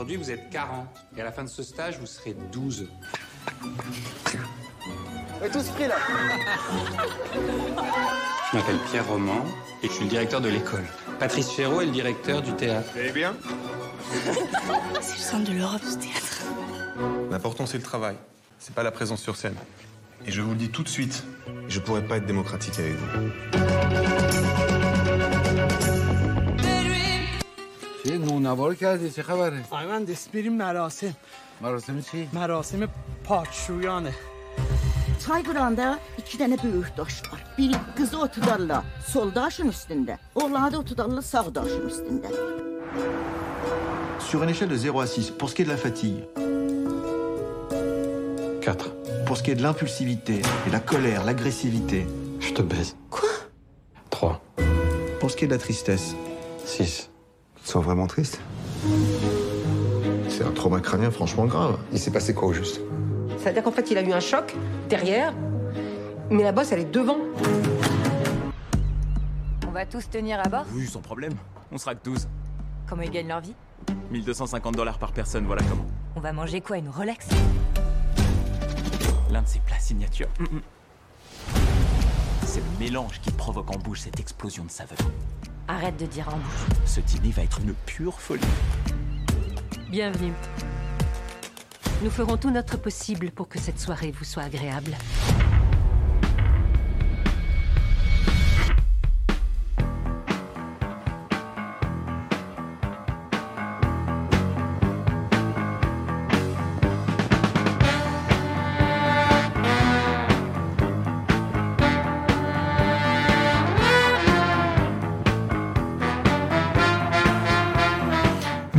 Aujourd'hui, vous êtes 40. Et à la fin de ce stage, vous serez 12. On est tous pris là. Je m'appelle Pierre Roman et je suis le directeur de l'école. Patrice Chéreau est le directeur du théâtre. Eh bien? C'est le centre de l'Europe, ce théâtre. L'important, c'est le travail. C'est pas la présence sur scène. Et je vous le dis tout de suite, je pourrais pas être démocratique avec vous. چه نونوار کردی چه خبره آقای مهندس بریم مراسم مراسم چی مراسم پاکشویانه Çayqıranda iki dənə böyük daş var. Biri qızı otudarlar sol daşın üstündə, oğlanı da otudarlar sağ daşın üstündə. Sur une échelle de 0 à 6, pour ce qui est de la fatigue, 4. pour ce qui est de l'impulsivité et la colère, l'agressivité, Je te baise. Quoi 3. pour ce qui est de la tristesse, 6. Sens vraiment triste C'est un trauma crânien franchement grave. Il s'est passé quoi au juste? C'est-à-dire qu'en fait, il a eu un choc derrière, mais la bosse, elle est devant. On va tous tenir à bord? Oui, sans problème. On sera que 12. Comment ils gagnent leur vie? 1250 dollars par personne, voilà comment. On va manger quoi Une Rolex? L'un de ses plats signature. Mm, mm. C'est le mélange qui provoque en bouche cette explosion de saveur. Arrête de dire en bouche. Ce dîner va être une pure folie. Bienvenue. Nous ferons tout notre possible pour que cette soirée vous soit agréable.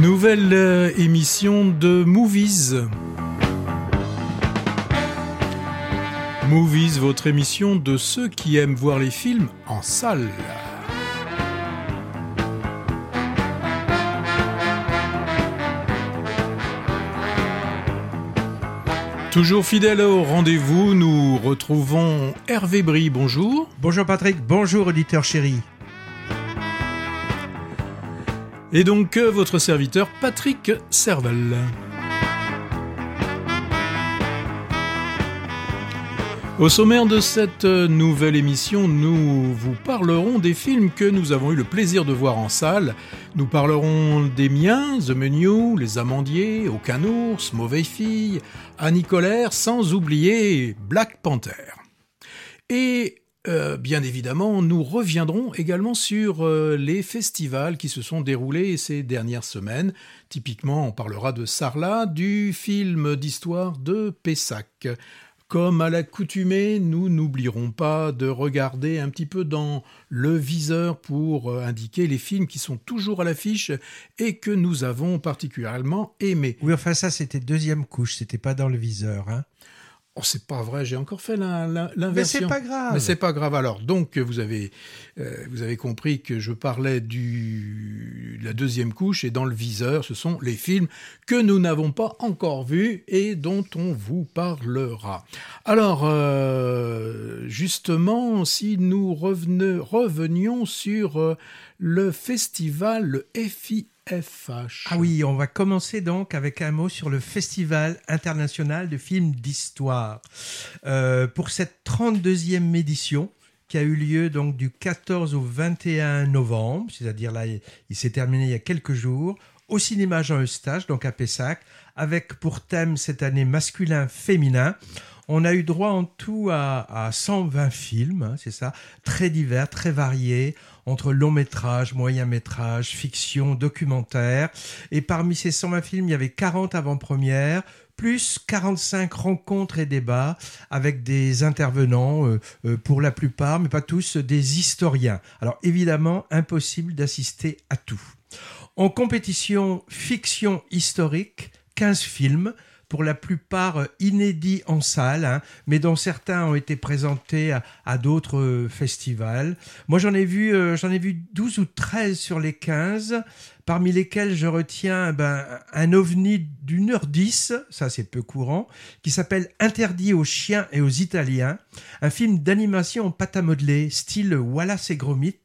Nouvelle euh, émission de Movies. Movies, votre émission de ceux qui aiment voir les films en salle. Toujours fidèle au rendez-vous, nous retrouvons Hervé Brie. Bonjour. Bonjour Patrick, bonjour auditeur chéri. Et donc votre serviteur Patrick Servel. Au sommaire de cette nouvelle émission, nous vous parlerons des films que nous avons eu le plaisir de voir en salle. Nous parlerons des miens, The Menu, Les Amandiers, Aucun ours, Mauvaise fille, Annie Colère, sans oublier Black Panther. Et euh, bien évidemment, nous reviendrons également sur euh, les festivals qui se sont déroulés ces dernières semaines. Typiquement, on parlera de Sarlat, du film d'histoire de Pessac. Comme à l'accoutumée, nous n'oublierons pas de regarder un petit peu dans le viseur pour euh, indiquer les films qui sont toujours à l'affiche et que nous avons particulièrement aimés. Oui, enfin ça c'était deuxième couche, c'était pas dans le viseur. Hein. Oh, c'est pas vrai, j'ai encore fait l'in- l'in- l'inversion. Mais c'est pas grave. Mais c'est pas grave. Alors, donc, vous avez, euh, vous avez compris que je parlais du, de la deuxième couche et dans le viseur, ce sont les films que nous n'avons pas encore vus et dont on vous parlera. Alors, euh, justement, si nous revenions sur euh, le festival, le FIFH. Ah oui, on va commencer donc avec un mot sur le Festival international de films d'histoire. Euh, pour cette 32e édition, qui a eu lieu donc du 14 au 21 novembre, c'est-à-dire là, il s'est terminé il y a quelques jours, au cinéma Jean Eustache, donc à Pessac, avec pour thème cette année masculin-féminin. On a eu droit en tout à, à 120 films, hein, c'est ça, très divers, très variés, entre long métrage, moyen métrage, fiction, documentaire. Et parmi ces 120 films, il y avait 40 avant-premières, plus 45 rencontres et débats avec des intervenants, euh, euh, pour la plupart, mais pas tous, des historiens. Alors évidemment, impossible d'assister à tout. En compétition fiction historique, 15 films, pour la plupart euh, inédits en salle, hein, mais dont certains ont été présentés à, d'autres euh, festivals. Moi, j'en ai vu, euh, j'en ai vu 12 ou 13 sur les 15, parmi lesquels je retiens ben, un ovni d'une heure dix, ça c'est peu courant, qui s'appelle Interdit aux chiens et aux Italiens, un film d'animation en pâte à modeler, style Wallace et Gromit,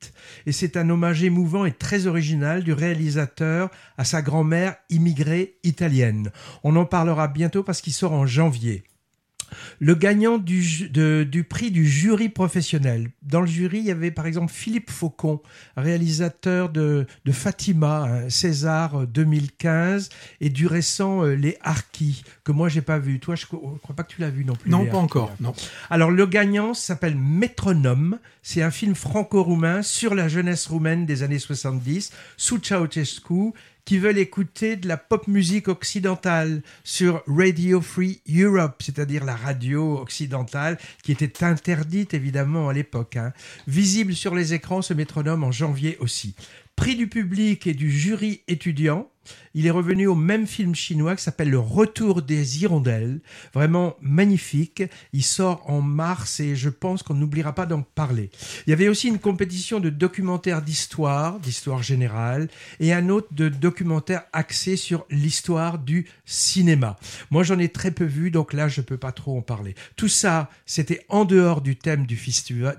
et c'est un hommage émouvant et très original du réalisateur à sa grand-mère immigrée italienne. On en parlera bientôt parce qu'il sort en janvier. Le gagnant du, du, prix du jury professionnel. Dans le jury, il y avait par exemple Philippe Faucon, réalisateur de, de Fatima, César 2015, et du récent euh, Les Harkis, que moi j'ai pas vu. Toi, je ne crois pas que tu l'as vu non plus. Non, pas encore. Non. Alors le gagnant s'appelle Métronome. C'est un film franco-roumain sur la jeunesse roumaine des années 70, sous Ceausescu qui veulent écouter de la pop musique occidentale sur Radio Free Europe, c'est-à-dire la radio occidentale qui était interdite évidemment à l'époque. Hein. Visible sur les écrans, ce métronome en janvier aussi. Prix du public et du jury étudiant. Il est revenu au même film chinois qui s'appelle Le Retour des Hirondelles. Vraiment magnifique. Il sort en mars et je pense qu'on n'oubliera pas d'en parler. Il y avait aussi une compétition de documentaires d'histoire, d'histoire générale, et un autre de documentaires axés sur l'histoire du cinéma. Moi, j'en ai très peu vu, donc là, je ne peux pas trop en parler. Tout ça, c'était en dehors du thème du,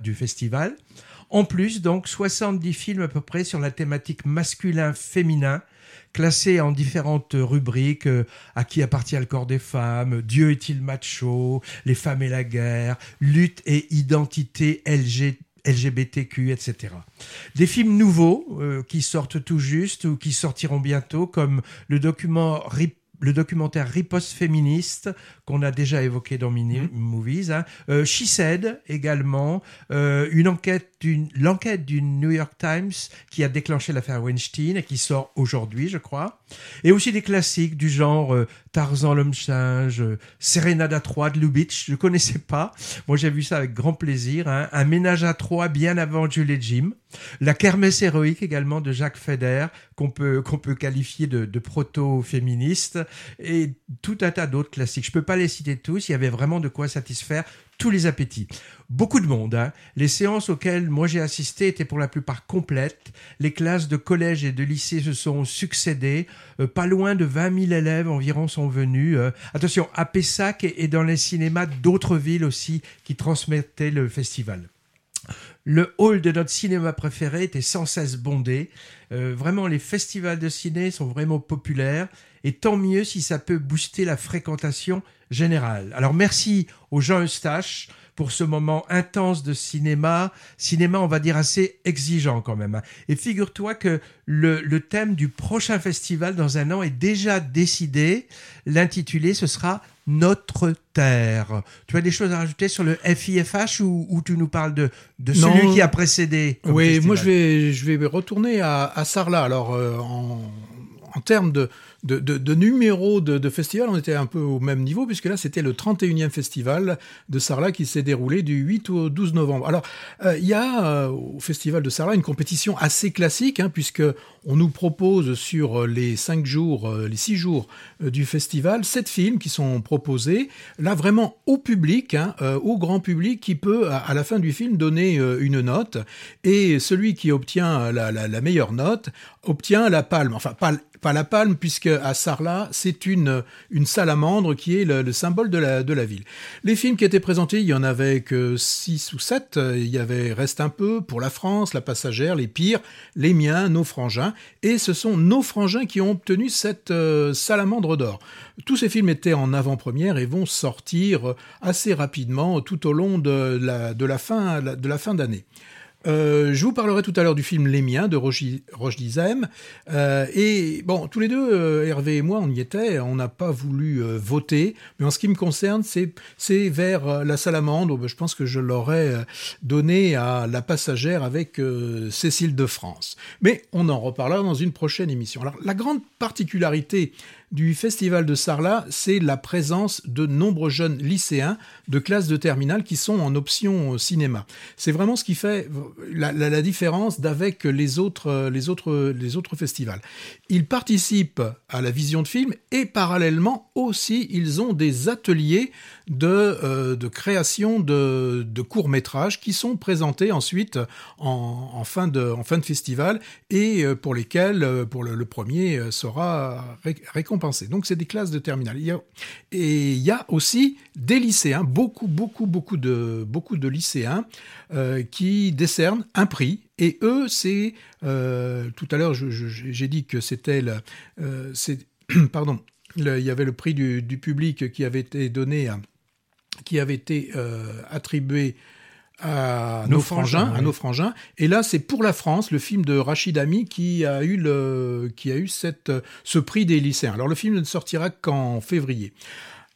du festival. En plus, donc, 70 films à peu près sur la thématique masculin-féminin, classés en différentes rubriques euh, à qui appartient le corps des femmes, Dieu est-il macho, les femmes et la guerre, lutte et identité LGBTQ, etc. Des films nouveaux euh, qui sortent tout juste ou qui sortiront bientôt, comme le document le documentaire Riposte féministe qu'on a déjà évoqué dans Mini mmh. Movies, hein. euh, She Said également, euh, une enquête d'une l'enquête du New York Times qui a déclenché l'affaire Weinstein et qui sort aujourd'hui, je crois, et aussi des classiques du genre euh, Tarzan l'homme singe, Serenade à trois de Lubitsch, je connaissais pas, moi j'ai vu ça avec grand plaisir, hein. un ménage à trois bien avant Julie Jim, la kermesse héroïque également de Jacques Feder qu'on peut qu'on peut qualifier de, de proto-féministe et tout un tas d'autres classiques. Je peux pas les citer tous, il y avait vraiment de quoi satisfaire tous les appétits. Beaucoup de monde. Hein. Les séances auxquelles moi j'ai assisté étaient pour la plupart complètes. Les classes de collège et de lycée se sont succédées. Euh, pas loin de 20 000 élèves environ sont venus. Euh. attention, à Pessac et dans les cinémas d'autres villes aussi qui transmettaient le festival. Le hall de notre cinéma préféré était sans cesse bondé. Euh, vraiment, les festivals de ciné sont vraiment populaires. Et tant mieux si ça peut booster la fréquentation générale. Alors merci aux Jean Eustache pour ce moment intense de cinéma, cinéma on va dire assez exigeant quand même. Hein. Et figure-toi que le, le, thème du prochain festival dans un an est déjà décidé. L'intitulé ce sera Notre Terre. Tu as des choses à rajouter sur le FIFH ou, ou tu nous parles de, de celui qui a précédé Oui, moi je vais, je vais retourner à, à Sarlat. Alors euh, en, en termes de, de, numéros de, de, festival, on était un peu au même niveau, puisque là, c'était le 31e festival de Sarlat qui s'est déroulé du 8 au 12 novembre. Alors, euh, il y a euh, au festival de Sarlat une compétition assez classique, hein, puisque on nous propose sur les 5 jours, euh, les 6 jours du festival, 7 films qui sont proposés, là vraiment au public, hein, au grand public, qui peut, à, la fin du film, donner une note, et celui qui obtient la, la, la meilleure note obtient la palme, enfin pas, pas la palme, puisque à Sarlat, c'est une, une salamandre qui est le, symbole de la, de la ville. Les films qui étaient présentés, il y en avait que 6 ou 7. Il y avait Reste un peu, Pour la France, La Passagère, Les Pires, Les Miens, Nos Frangins. Et ce sont nos frangins qui ont obtenu cette euh, salamandre d'or. Tous ces films étaient en avant-première et vont sortir assez rapidement tout au long de la, de la fin, de la fin d'année. Euh, je vous parlerai tout à l'heure du film Les Miens de Roche Dizem. Euh, et bon, tous les deux, euh, Hervé et moi, on y était. On n'a pas voulu voter. Mais en ce qui me concerne, c'est vers la salamandre. Je pense que je l'aurais donné à la passagère avec Cécile de France. Mais on en reparlera dans une prochaine émission. Alors, la grande particularité du festival de Sarlat, c'est la présence de nombreux jeunes lycéens de classe de terminale qui sont en option cinéma. C'est vraiment ce qui fait la, la- différence d'avec les autres, les, autres, festivals. Ils participent à la vision de films et parallèlement aussi, ils ont des ateliers de, euh, de création de, courts-métrages qui sont présentés ensuite en, fin, de, en festival et euh, pour lesquels, euh, pour le, premier, euh, sera ré- Donc, c'est des classes de terminale. Et il y a aussi des lycéens, beaucoup, beaucoup, beaucoup de, beaucoup de lycéens euh, qui décernent un prix. Et eux, c'est euh, tout à l'heure, j'ai dit que c'était euh, pardon, il y avait le prix du, du public qui avait été donné, qui avait été euh, attribué à Nos nos, frangins, frangins, à nos frangins. Et là, c'est pour la France, le film de Rachid Ami qui a eu le, qui a eu cette, ce prix des lycéens. Alors le film ne sortira qu'en février.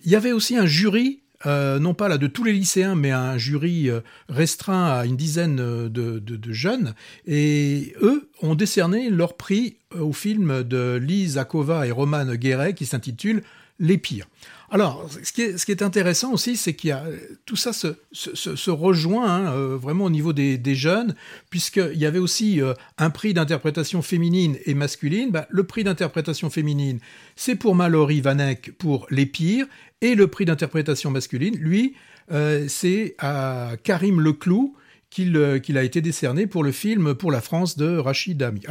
Il y avait aussi un jury, euh, non pas là de tous les lycéens, mais un jury euh, restreint à une dizaine euh, de, de- de jeunes. Et eux ont décerné leur prix au film de Lise Akova et Roman Guéret qui s'intitule Les Pires. Alors, ce qui est, intéressant aussi, c'est qu'il y a tout ça se, rejoint hein, euh, vraiment au niveau des, jeunes, puisqu'il y avait aussi euh, un prix d'interprétation féminine et masculine. Bah, le prix d'interprétation féminine, c'est pour Mallory Vanek pour Les Pires, et le prix d'interprétation masculine, lui, euh, c'est à Karim Leclou qu'il a été décerné pour le film Pour la France de Rachid Dami.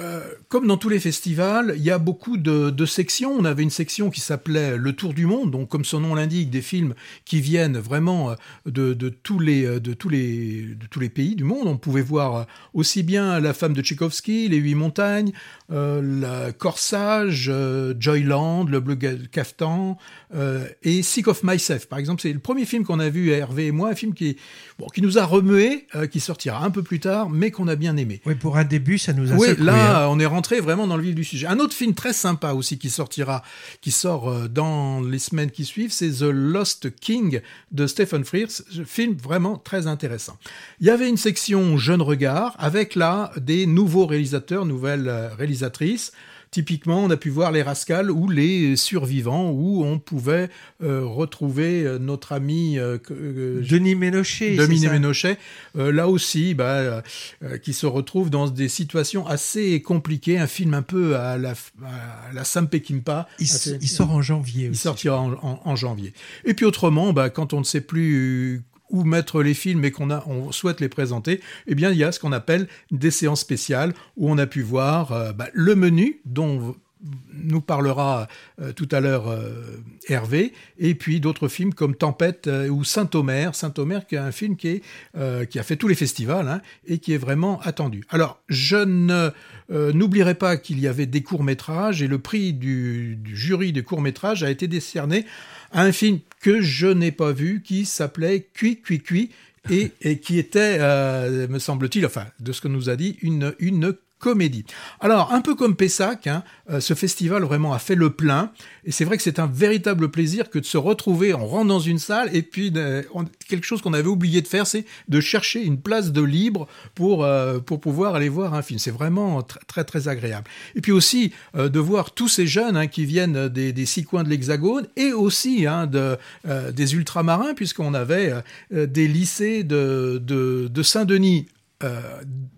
Euh, comme dans tous les festivals, il y a beaucoup de, sections. On avait une section qui s'appelait Le Tour du Monde, donc comme son nom l'indique, des films qui viennent vraiment euh, de, de tous les, euh, de, tous les, pays du monde. On pouvait voir aussi bien La femme de Tchaïkovski, Les Huit Montagnes, euh, la Corsage, euh, Joyland, Le Bleu Caftan euh, et Sick of Myself. Par exemple, c'est le premier film qu'on a vu, Hervé et moi, un film qui, bon, qui nous a remué, qui sortira un peu plus tard, mais qu'on a bien aimé. Oui, pour un début, ça nous a Oui, secoué, là, hein. on est rentré vraiment dans le vif du sujet. Un autre film très sympa aussi qui sortira, qui sort dans les semaines qui suivent, c'est The Lost King de Stephen Frears. Film vraiment très intéressant. Il y avait une section Jeune Regard avec là des nouveaux réalisateurs, nouvelles euh, réalisatrices. Typiquement, on a pu voir les Rascals ou les Survivants, où on pouvait euh, retrouver euh, notre ami euh, Denis Ménochet. Denis Ménochet, euh, là aussi, bah, qui se retrouve dans des situations assez compliquées, un film un peu à la, à la Sam Peckinpah. Il, s- Assez- il sort en janvier il aussi. sortira en, en- en janvier. Et puis autrement, bah, quand on ne sait plus mettre les films et qu'on on souhaite les présenter, eh bien, il y a ce qu'on appelle des séances spéciales où on a pu voir euh, bah, le menu dont nous parlera euh, tout à l'heure euh, Hervé, et puis d'autres films comme Tempête ou Saint-Omer. Saint-Omer qui est un film qui, a fait tous les festivals hein, et qui est vraiment attendu. Alors, je n'oublierai pas qu'il y avait des courts-métrages et le prix du, du jury des courts-métrages a été décerné à un film que je n'ai pas vu qui s'appelait Cui Cui Cui et, qui était, euh, me semble-t-il, enfin, de ce que nous a dit, une, une comédie. Alors, un peu comme Pessac, hein, euh, ce festival vraiment a fait le plein, et c'est vrai que c'est un véritable plaisir que de se retrouver, on rentre dans une salle, et puis euh, quelque chose qu'on avait oublié de faire, c'est de chercher une place de libre pour, euh, pour pouvoir aller voir un film. C'est vraiment tr- très très agréable. Et puis aussi de voir tous ces jeunes hein, qui viennent des, six coins de l'Hexagone, et aussi hein, de, des ultramarins, puisqu'on avait des lycées de, de, de Saint-Denis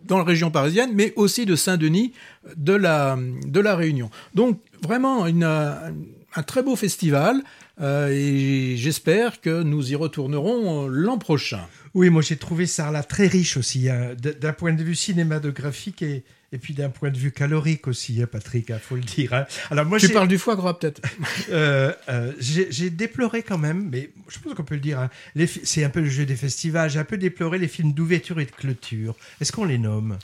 dans la région parisienne, mais aussi de Saint-Denis de la, de la Réunion. Donc vraiment euh, un très beau festival euh, et j'espère que nous y retournerons euh, l'an prochain. Oui, moi j'ai trouvé là très riche aussi, hein, d'un point de vue cinématographique et, et puis d'un point de vue calorique aussi, hein, Patrick, il faut le dire. hein. Alors moi tu parles du foie gras peut-être Euh, euh, j'ai déploré quand même, mais je pense qu'on peut le dire. hein, c'est un peu le jeu des festivals. J'ai un peu déploré les films d'ouverture et de clôture. Est-ce qu'on les nomme?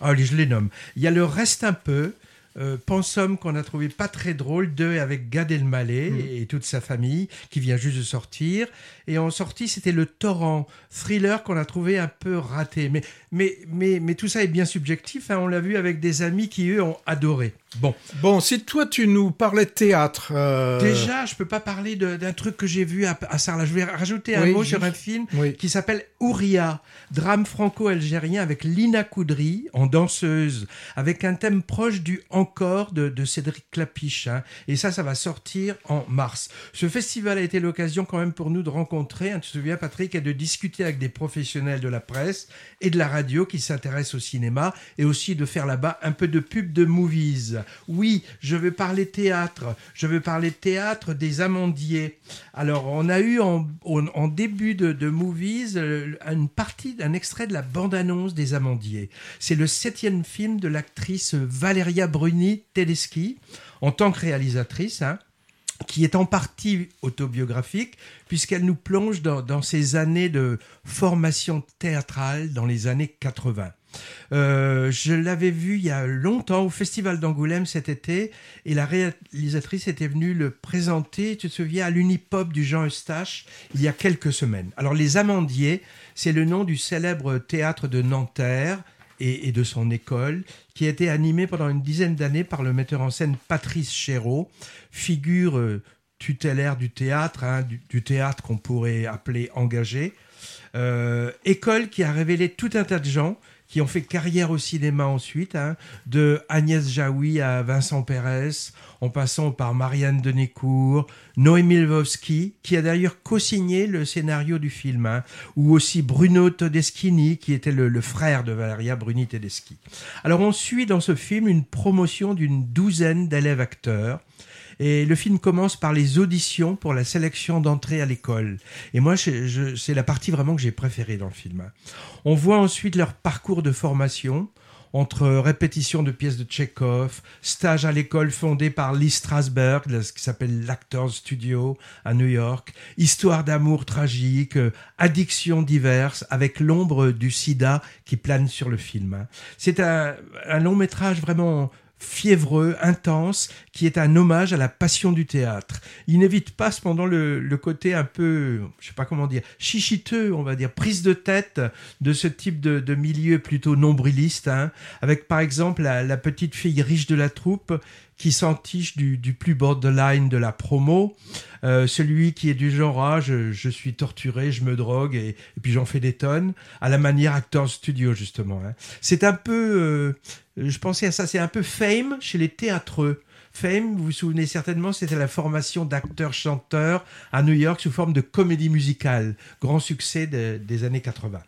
Ah, je les nomme. Il y a le reste un peu. Euh, Pensum qu'on a trouvé pas très drôle, deux avec Gad Elmaleh Mm. et toute sa famille qui vient juste de sortir. Et en sortie, c'était le Torrent, thriller qu'on a trouvé un peu raté. Mais, mais, mais, mais tout ça est bien subjectif. hein. On l'a vu avec des amis qui, eux, ont adoré. Bon. Bon, si toi tu nous parlais de théâtre. euh, Déjà, je peux pas parler d'un truc que j'ai vu à, à Sarlat. Je vais rajouter un Oui, mot juste. sur un film Oui. qui s'appelle Ouria, drame franco-algérien avec Lina Koudry en danseuse, avec un thème proche du Encore de, de Cédric Clapiche. hein. Et ça, ça va sortir en mars. Ce festival a été l'occasion quand même pour nous de rencontrer, hein, tu te souviens Patrick, et de discuter avec des professionnels de la presse et de la radio qui s'intéressent au cinéma et aussi de faire là-bas un peu de pub de movies. Oui, je veux parler théâtre. Je veux parler théâtre des Amandiers. Alors, on a eu en, début de, movies euh, une partie d'un extrait de la bande-annonce des Amandiers. C'est le septième film de l'actrice Valeria Bruni Tedeschi en tant que réalisatrice. hein qui est en partie autobiographique, puisqu'elle nous plonge dans ses années de formation théâtrale dans les années 80. Euh, je l'avais vu il y a longtemps au Festival d'Angoulême cet été, et la réalisatrice était venue le présenter, tu te souviens, à l'Unipop du Jean Eustache, il y a quelques semaines. Alors, Les Amandiers, c'est le nom du célèbre théâtre de Nanterre, et, de son école, qui a été animé pendant une dizaine d'années par le metteur en scène Patrice Chéreau, figure euh, tutélaire du théâtre, hein, du, du théâtre qu'on pourrait appeler engagé. Euh, école qui a révélé tout un tas de gens qui ont fait carrière au cinéma ensuite, hein, de Agnès Jaoui à Vincent Pérez, en passant par Marianne Denécourt, Noémie Lvovsky, qui a d'ailleurs co-signé le scénario du film, hein, ou aussi Bruno Todeschini, qui était le, le frère de Valeria Bruni Tedeschi. Alors on suit dans ce film une promotion d'une douzaine d'élèves acteurs, et le film commence par les auditions pour la sélection d'entrée à l'école. Et moi, je- je- c'est la partie vraiment que j'ai préférée dans le film. hein. On voit ensuite leur parcours de formation entre répétition de pièces de Tchekhov, stage à l'école fondée par Lee Strasberg, ce qui s'appelle l'Actors Studio à New York, histoire d'amour tragique, euh, addictions diverses, avec l'ombre du sida qui plane sur le film. hein. C'est un, un long métrage vraiment fiévreux, intense, qui est un hommage à la passion du théâtre. Il n'évite pas cependant le, côté un peu, je sais pas comment dire, chichiteux, on va dire, prise de tête de ce type de, de milieu plutôt nombriliste, hein, avec par exemple la petite fille riche de la troupe qui s'entiche du, du plus borderline de la promo, euh, celui qui est du genre ah, je, je suis torturé, je me drogue et, puis j'en fais des tonnes, à la manière Actors Studio justement. hein. C'est un peu, euh, je pensais à ça, c'est un peu Fame chez les théâtreux. Fame, vous vous souvenez certainement, c'était la formation d'acteurs-chanteurs à New York sous forme de comédie musicale, grand succès de- des années 80.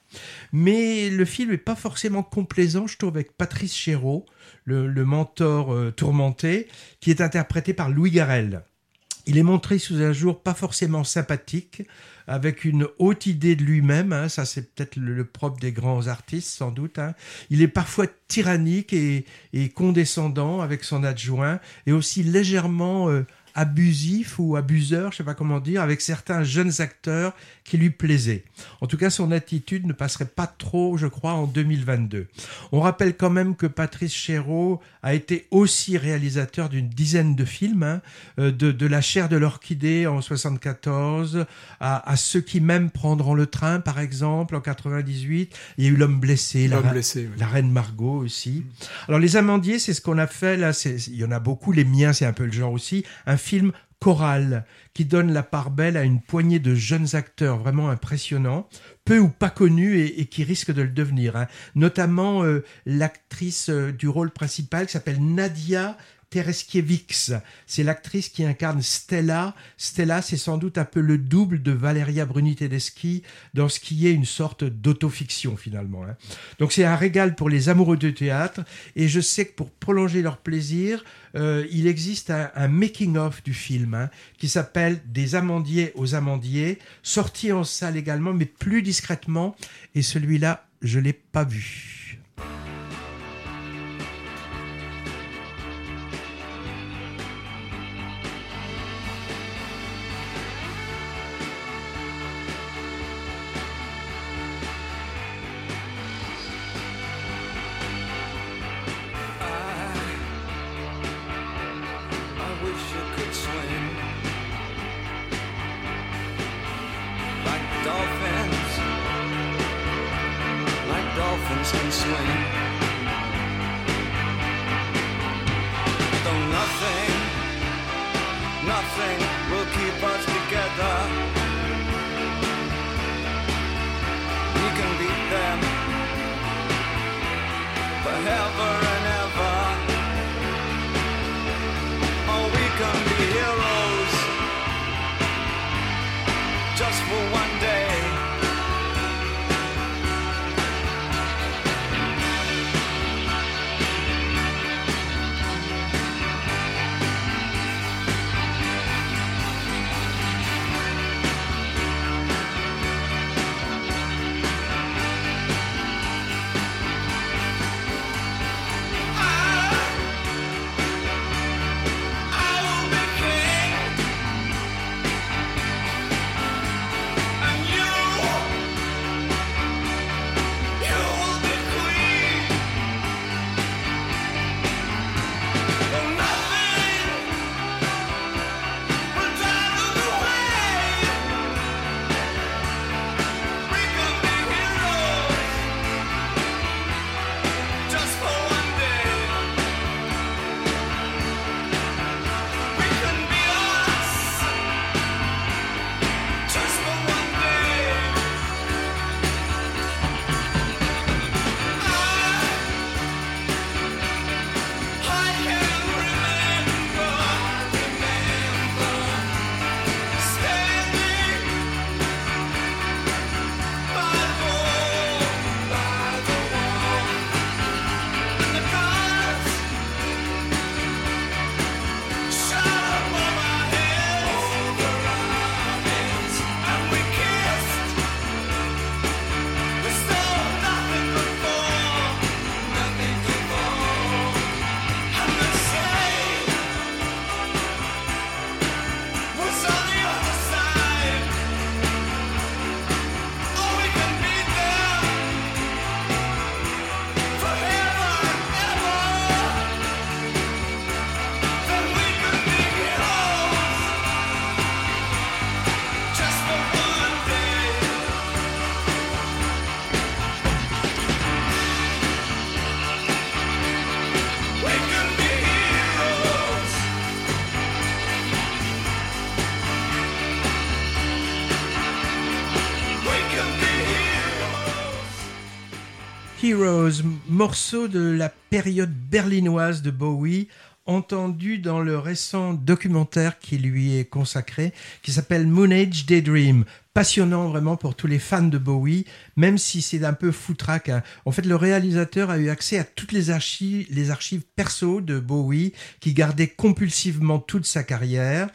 Mais le film n'est pas forcément complaisant, je trouve, avec Patrice Chéreau, le, le mentor euh, tourmenté, qui est interprété par Louis Garrel. Il est montré sous un jour pas forcément sympathique, avec une haute idée de lui-même. hein, ça, c'est peut-être le, propre des grands artistes, sans doute. hein. Il est parfois tyrannique et, et condescendant avec son adjoint, et aussi légèrement euh, abusif ou abuseur, je sais pas comment dire, avec certains jeunes acteurs qui lui plaisaient. En tout cas, son attitude ne passerait pas trop, je crois, en 2022. On rappelle quand même que Patrice Chéreau a été aussi réalisateur d'une dizaine de films, hein, euh, de, de La chair de l'orchidée en 74, à, à Ceux qui m'aiment prendront le train, par exemple, en 98. Il y a eu L'homme blessé, la, Reine- blessé, oui. la reine Margot aussi. Alors les amandiers, c'est ce qu'on a fait là. Il y en a beaucoup. Les miens, c'est un peu le genre aussi. Un film choral qui donne la part belle à une poignée de jeunes acteurs vraiment impressionnants, peu ou pas connus et, et qui risquent de le devenir. hein. Notamment euh, l'actrice euh, du rôle principal qui s'appelle Nadia Tereskiewicz. C'est l'actrice qui incarne Stella. Stella, c'est sans doute un peu le double de Valeria Bruni Tedeschi dans ce qui est une sorte d'autofiction finalement. hein. Donc c'est un régal pour les amoureux de théâtre et je sais que pour prolonger leur plaisir, euh, il existe un, making-of du film hein, qui s'appelle Des amandiers aux amandiers, sorti en salle également, mais plus discrètement. Et celui-là, je l'ai pas vu. and swing. Though nothing, nothing will keep us together. Heroes. Morceau de la période berlinoise de Bowie, entendu dans le récent documentaire qui lui est consacré, qui s'appelle Moon Age Daydream. Passionnant vraiment pour tous les fans de Bowie, même si c'est un peu foutraque. hein. En fait, le réalisateur a eu accès à toutes les archives, perso de Bowie, qui gardait compulsivement toute sa carrière.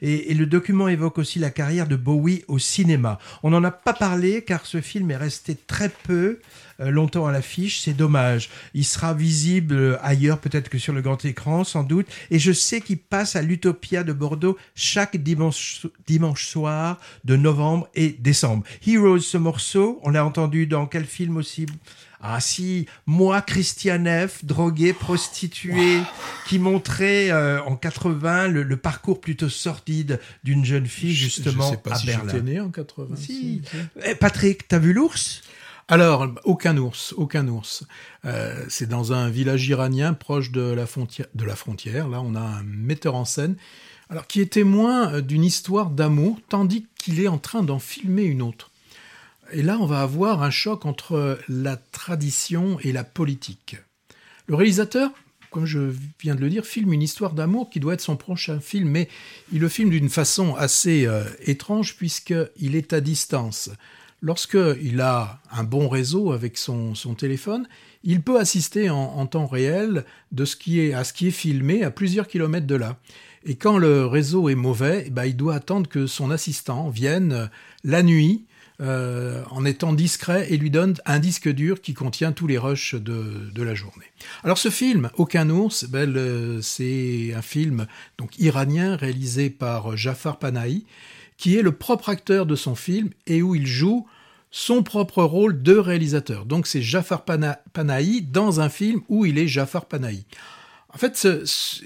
Et, et le document évoque aussi la carrière de Bowie au cinéma. On n'en a pas parlé car ce film est resté très peu longtemps à l'affiche, c'est dommage. Il sera visible euh, ailleurs, peut-être que sur le grand écran, sans doute. Et je sais qu'il passe à l'Utopia de Bordeaux chaque dimanche, dimanche soir de novembre et décembre. Heroes, ce morceau, on l'a entendu dans quel film aussi? Ah si, moi, Christian F., drogué, prostitué, qui montrait euh, en 80 le, le parcours plutôt sordide d'une jeune fille justement je sais pas à si Berlin. né en 80. Si. Eh, Patrick, t'as vu l'ours? Alors, aucun ours, aucun ours. Euh, c'est dans un village iranien proche de la, frontière. Là, on a un metteur en scène, alors qui est témoin euh, d'une histoire d'amour, tandis qu'il est en train d'en filmer une autre. Et là, on va avoir un choc entre la tradition et la politique. Le réalisateur, comme je viens de le dire, filme une histoire d'amour qui doit être son prochain film, mais il le filme d'une façon assez euh, étrange puisqu'il est à distance. Lorsqu'il a un bon réseau avec son, téléphone, il peut assister en, temps réel de ce à ce qui est filmé à plusieurs kilomètres de là. Et quand le réseau est mauvais, eh ben, il doit attendre que son assistant vienne euh, la nuit euh, en étant discret et lui donne un disque dur qui contient tous les rushs de, la journée. Alors ce film, Aucun ours, ben, c'est un film iranien réalisé par Jafar Panahi, qui est le propre acteur de son film et où il joue son propre rôle de réalisateur. Donc c'est Jafar Pana- Panahi dans un film où il est Jafar Panahi. En fait,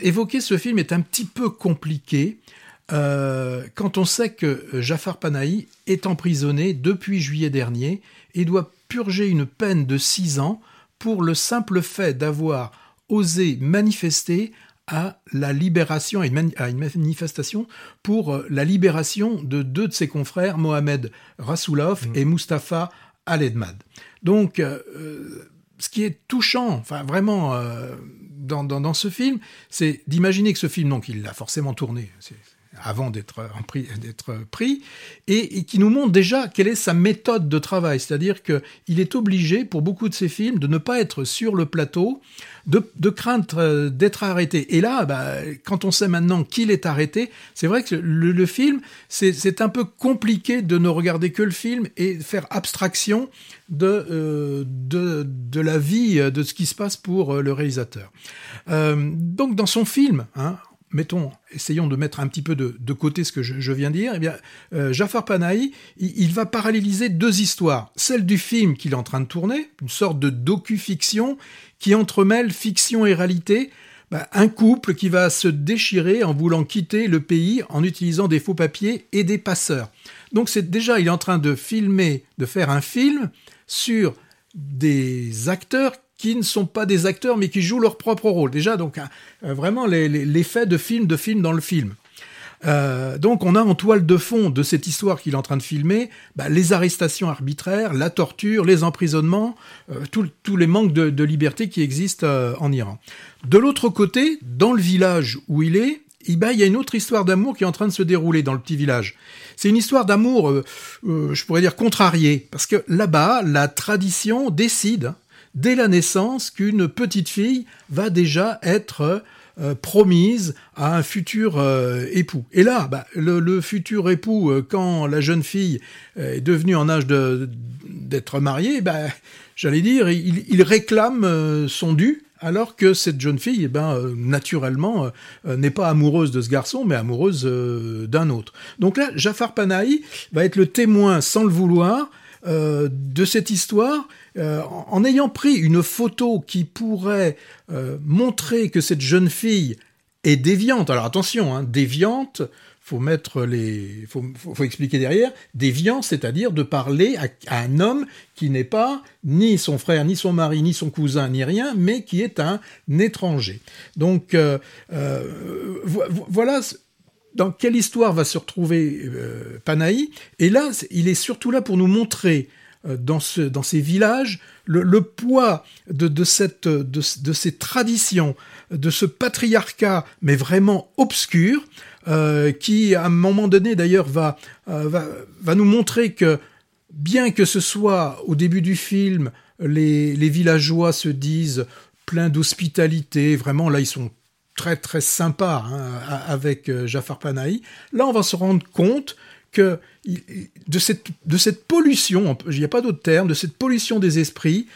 évoquer ce film est un petit peu compliqué euh, quand on sait que Jafar Panahi est emprisonné depuis juillet dernier et doit purger une peine de 6 ans pour le simple fait d'avoir osé manifester à la libération, à une, à une manifestation pour euh, la libération de deux de ses confrères, Mohamed Rassoulov et Mustapha Al-Edmad. Donc, euh, euh, ce qui est touchant, enfin vraiment, euh, dans, dans, dans ce film, c'est d'imaginer que ce film, donc il l'a forcément tourné, avant d'être pris, et, qui nous montre déjà quelle est sa méthode de travail. C'est-à-dire qu'il est obligé, pour beaucoup de ses films, de ne pas être sur le plateau, de, de craindre euh, d'être arrêté. Et là, bah, quand on sait maintenant qu'il est arrêté, c'est vrai que le, film, c'est un peu compliqué de ne regarder que le film et faire abstraction de, euh, la vie, de ce qui se passe pour euh, le réalisateur. Donc dans son film, hein, mettons, essayons de mettre un petit peu de, côté ce que je, viens de dire, eh bien, euh, Jafar Panahi, il, il va paralléliser deux histoires. Celle du film qu'il est en train de tourner, une sorte de docu-fiction qui entremêle fiction et réalité. Bah, un couple qui va se déchirer en voulant quitter le pays en utilisant des faux papiers et des passeurs. Donc c'est déjà, il est en train de filmer, de faire un film sur des acteurs qui ne sont pas des acteurs mais qui jouent leur propre rôle. Déjà, donc un- euh, vraiment l'effet de film de film dans le film. Euh, donc on a en toile de fond de cette histoire qu'il est en train de filmer bah, les arrestations arbitraires, la torture, les emprisonnements, euh, tous les manques de, liberté qui existent euh, en Iran. De l'autre côté, dans le village où il est, eh ben, il y a une autre histoire d'amour qui est en train de se dérouler dans le petit village. C'est une histoire d'amour, je pourrais dire contrariée, parce que là-bas, la tradition décide dès la naissance qu'une petite fille va déjà être euh, promise à un futur euh, époux. Et là, bah, le, futur époux, euh, quand la jeune fille euh, est devenue en âge d'être mariée, bah, j'allais dire, il, réclame euh, son dû, alors que cette jeune fille, eh ben, euh, naturellement, euh, euh, n'est pas amoureuse de ce garçon, mais amoureuse euh, d'un autre. Donc là, Jafar Panahi va être le témoin, sans le vouloir, euh, de cette histoire, euh, en, ayant pris une photo qui pourrait euh, montrer que cette jeune fille est déviante. Alors attention, hein, déviante, faut mettre les, faut, expliquer derrière. Déviant, c'est-à-dire de parler à, un homme qui n'est pas ni son frère, ni son mari, ni son cousin, ni rien, mais qui est un étranger. Donc euh, vo- vo- voilà dans quelle histoire va se retrouver euh, Panahi. Et là, il est surtout là pour nous montrer dans, ce, dans ces villages le, poids de, de, cette, de, de ces traditions, de ce patriarcat, mais vraiment obscur, euh, qui à un moment donné d'ailleurs va, euh, va, va nous montrer que bien que ce soit au début du film, les, les villageois se disent pleins d'hospitalité, vraiment là ils sont très très sympas hein, avec euh, Jafar Panahi. Là on va se rendre compte que de cette, de cette pollution, il n'y a pas d'autre terme, de cette pollution des esprits,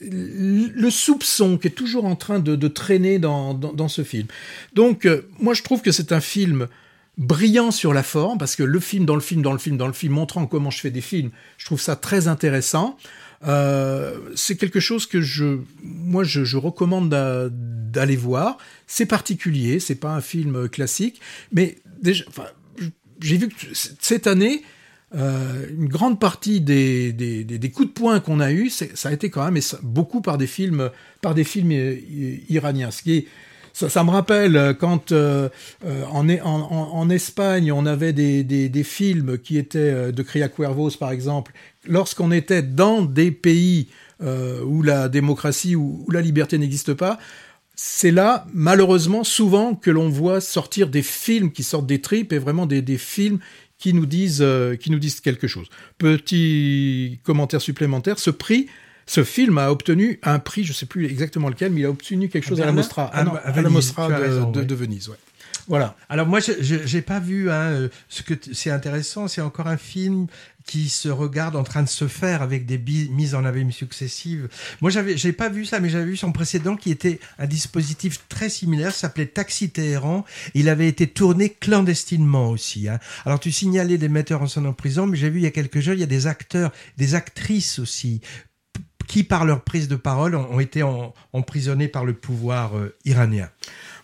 le soupçon qui est toujours en train de, traîner dans, dans, ce film. Donc, euh, moi, je trouve que c'est un film brillant sur la forme, parce que le film dans le film dans le film dans le film, montrant comment je fais des films, je trouve ça très intéressant. Euh, c'est quelque chose que je, moi, je, recommande d'a- d'aller voir. C'est particulier, c'est pas un film classique, mais déjà, j'ai vu que cette année, euh, une grande partie des, des, coups de poing qu'on a eu, ça a été quand même beaucoup par des films, par des films euh, iraniens. Ce qui est, ça, me rappelle euh, quand en, en, Espagne on avait des, des, films qui étaient de Cria Cuervos par exemple. Lorsqu'on était dans des pays où la démocratie ou où la liberté n'existe pas, c'est là, malheureusement, souvent que l'on voit sortir des films qui sortent des tripes et vraiment des, des films qui nous disent euh, qui nous disent quelque chose. Petit commentaire supplémentaire, ce prix, ce film a obtenu un prix, je sais plus exactement lequel, mais il a obtenu quelque chose à la Mostra, À- ah à à la Mostra de, raison, de- oui. de Venise, ouais. Voilà. Alors moi, je j'ai pas vu. Hein, euh, ce que c'est intéressant, c'est encore un film qui se regarde en train de se faire avec des mises en abîme successives. Moi, j'avais, j'ai pas vu ça, mais j'avais vu son précédent qui était un dispositif très similaire, s'appelait Taxi Téhéran. Il avait été tourné clandestinement aussi. Hein. Alors tu signalais des metteurs en scène en prison, mais j'ai vu il y a quelques jours, il y a des acteurs, des actrices aussi qui, par leur prise de parole, ont été en- emprisonnés par le pouvoir euh, iranien.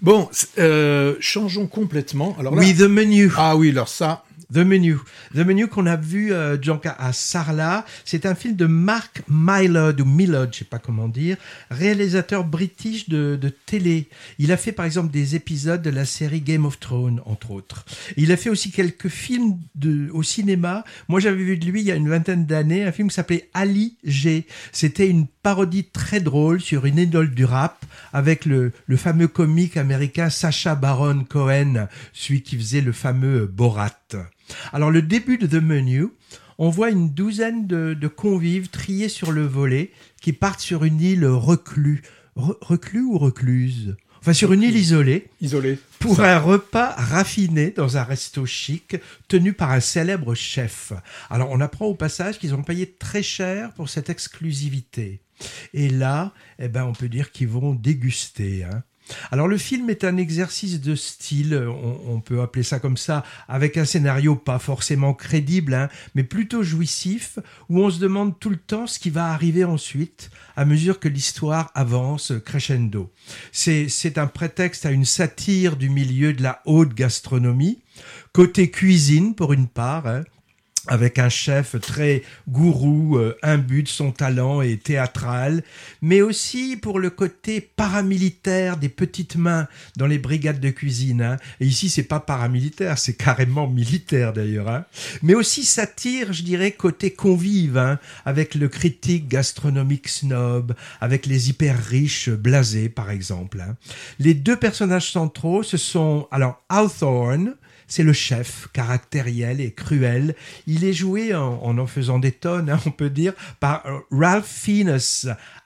Bon, euh, changeons complètement. Alors là, Oui, The Menu. Ah oui, alors ça, The Menu. The Menu qu'on a vu euh, à- Sarlat. C'est un film de Mark Mylod, ou Millod, je sais pas comment dire, réalisateur british de, de télé. Il a fait par exemple des épisodes de la série Game of Thrones, entre autres. Il a fait aussi quelques films de, au cinéma. Moi, j'avais vu de lui il y a une vingtaine d'années un film qui s'appelait Ali G. C'était une parodie très drôle sur une idole du rap avec le, le fameux comique américain Sacha Baron Cohen, celui qui faisait le fameux Borat. Alors, le début de The Menu, on voit une douzaine de, de convives triés sur le volet qui partent sur une île reclus. Re- reclus ou recluse? Enfin, sur une île isolée. Isolée. Pour Ça. un repas raffiné dans un resto chic tenu par un célèbre chef. Alors, on apprend au passage qu'ils ont payé très cher pour cette exclusivité. Et là, eh ben, on peut dire qu'ils vont déguster. hein. Alors le film est un exercice de style, on, on peut appeler ça comme ça, avec un scénario pas forcément crédible, hein, mais plutôt jouissif, où on se demande tout le temps ce qui va arriver ensuite, à mesure que l'histoire avance crescendo. C'est c'est un prétexte à une satire du milieu de la haute gastronomie, côté cuisine pour une part, hein, avec un chef très gourou, euh, imbu de son talent et théâtral, mais aussi pour le côté paramilitaire des petites mains dans les brigades de cuisine. hein. Et ici, c'est pas paramilitaire, c'est carrément militaire d'ailleurs. hein. Mais aussi satire, je dirais, côté convive, hein, avec le critique gastronomique snob, avec les hyper riches blasés, par exemple. Les deux personnages centraux, ce sont alors Hawthorne, c'est le chef, caractériel et cruel. Il est joué en en, faisant des tonnes, hein, on peut dire, par Ralph Fiennes,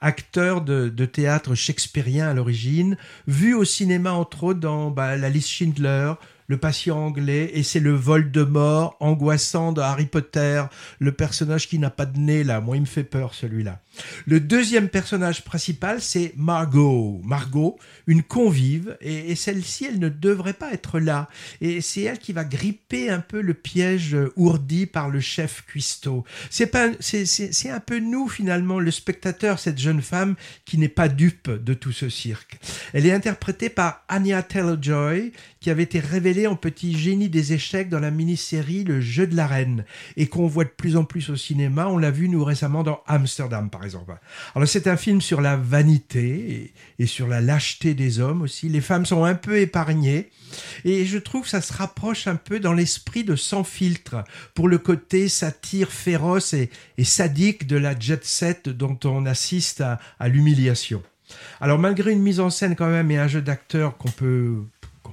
acteur de, de théâtre shakespearien à l'origine, vu au cinéma entre autres dans bah, La liste Schindler, le patient anglais, et c'est le Voldemort angoissant de Harry Potter, le personnage qui n'a pas de nez là, moi il me fait peur celui-là. Le deuxième personnage principal, c'est Margot. Margot, une convive, et, celle-ci, elle ne devrait pas être là. Et c'est elle qui va gripper un peu le piège euh, ourdi par le chef cuistot. C'est pas, un peu nous finalement, le spectateur, cette jeune femme qui n'est pas dupe de tout ce cirque. Elle est interprétée par Anya Taylor-Joy, qui avait été révélée en petit génie des échecs dans la mini-série Le Jeu de la Reine, et qu'on voit de plus en plus au cinéma. On l'a vu nous récemment dans Amsterdam, par exemple. Alors c'est un film sur la vanité et, sur la lâcheté des hommes aussi. Les femmes sont un peu épargnées, et je trouve que ça se rapproche un peu dans l'esprit de Sans filtre, pour le côté satire féroce et, sadique de la jet set dont on assiste à, à l'humiliation. Alors malgré une mise en scène quand même et un jeu d'acteur qu'on peut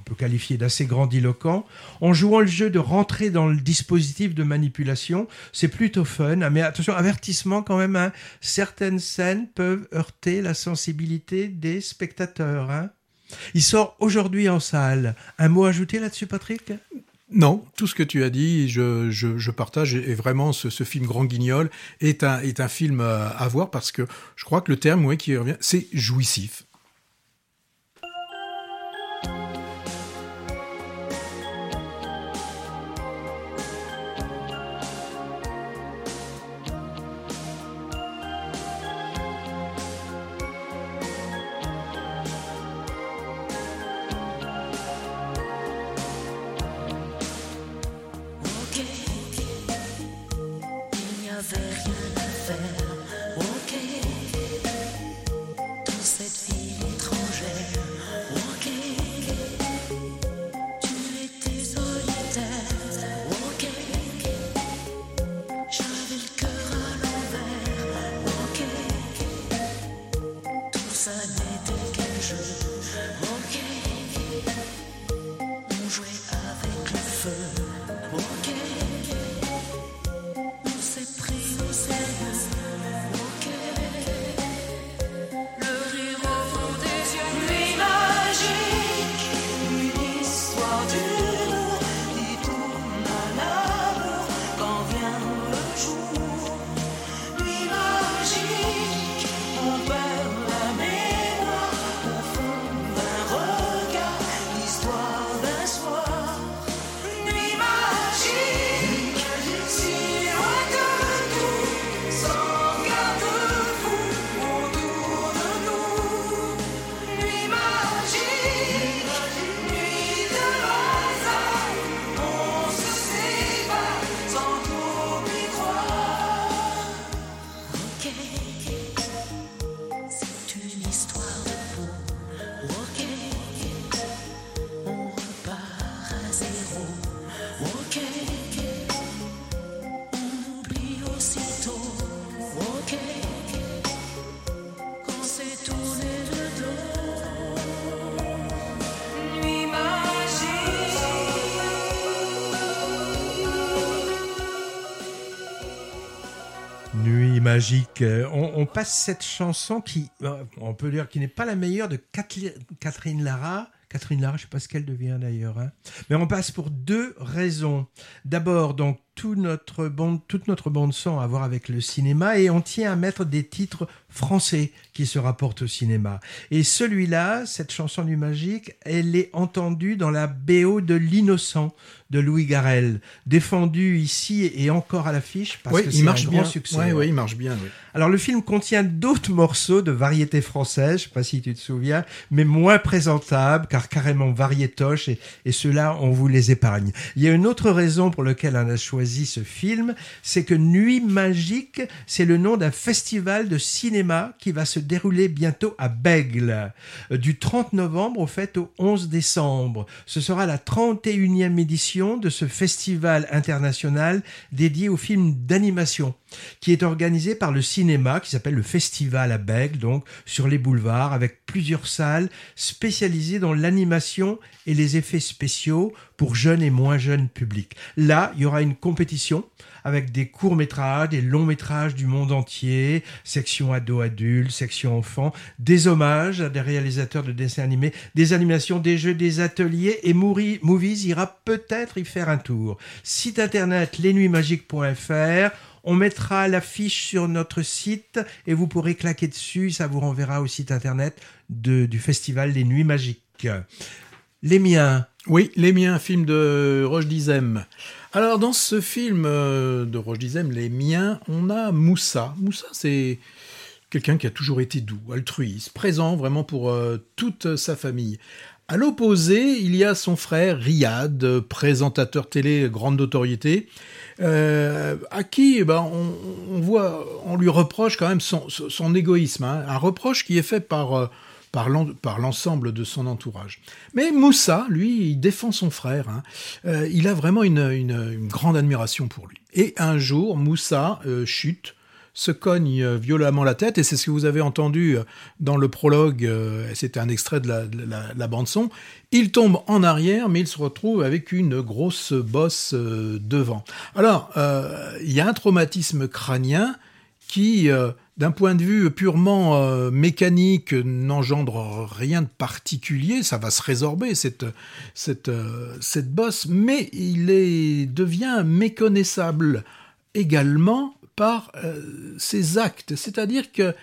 peut qualifier d'assez grandiloquent, en jouant le jeu de rentrer dans le dispositif de manipulation, c'est plutôt fun. Ah, Mais attention, avertissement quand même, hein, certaines scènes peuvent heurter la sensibilité des spectateurs. hein. Il sort aujourd'hui en salle. Un mot ajouté là-dessus, Patrick? Non, tout ce que tu as dit, je, je, partage. Et vraiment, ce, ce film Grand Guignol est un, est un film euh, à voir parce que je crois que le terme qui revient, c'est jouissif. Euh, On, passe cette chanson qui, euh, on peut dire, qui n'est pas la meilleure de Catherine Lara. Catherine Lara, je sais pas ce qu'elle devient d'ailleurs. hein. Mais on passe pour deux raisons. D'abord, donc tout notre bande, toute notre bande son à voir avec le cinéma et on tient à mettre des titres français qui se rapportent au cinéma. Et celui-là, cette chanson du magique, elle est entendue dans la BO de L'innocent de Louis Garrel, défendu ici et encore à l'affiche parce Oui, que il marche un bien. grand succès. Ouais. ouais, il marche bien. oui. Alors le film contient d'autres morceaux de variété française, je sais pas si tu te souviens, mais moins présentables car carrément variétoches et, et ceux-là on vous les épargne. Il y a une autre raison pour laquelle on a choisi ce film, c'est que Nuit Magique, c'est le nom d'un festival de cinéma qui va se dérouler bientôt à Bègle, euh, du 30 novembre au fait au 11 décembre. Ce sera la 31e édition de ce festival international dédié aux films d'animation qui est organisé par le cinéma, qui s'appelle le Festival à Bègle, donc sur les boulevards, avec plusieurs salles spécialisées dans l'animation et les effets spéciaux pour jeunes et moins jeunes publics. Là, il y aura une compétition avec des courts-métrages, des longs-métrages du monde entier, section ado-adulte, section enfant, des hommages à des réalisateurs de dessins animés, des animations, des jeux, des ateliers, et Mouri- Movies ira peut-être y faire un tour. Site internet lesnuitsmagiques.fr, on mettra l'affiche sur notre site et vous pourrez claquer dessus, ça vous renverra au site internet du festival Les Nuits Magiques. Les miens. Oui, Les Miens, film de Roche Dizem. Alors, dans ce film euh, de Roche Dizem, Les Miens, on a Moussa. Moussa, c'est quelqu'un qui a toujours été doux, altruiste, présent vraiment pour euh, toute sa famille. À l'opposé, il y a son frère Riyad, présentateur télé grande notoriété, euh, à qui eh ben, on, voit, on lui reproche quand même son, égoïsme, hein. un reproche qui est fait par par l'en- par l'ensemble de son entourage. Mais Moussa, lui, il défend son frère. hein. Euh, il a vraiment une, grande admiration pour lui. Et un jour, Moussa euh, chute, se cogne euh, violemment la tête, et c'est ce que vous avez entendu dans le prologue, c'était un extrait de la, de la- la bande-son. Il tombe en arrière, mais il se retrouve avec une grosse bosse devant. Alors, il y a un traumatisme crânien qui, d'un point de vue purement euh, mécanique, n'engendre rien de particulier. Ça va se résorber, cette, cette, euh, cette bosse, mais il est, devient méconnaissable également par euh, ses actes. C'est-à-dire que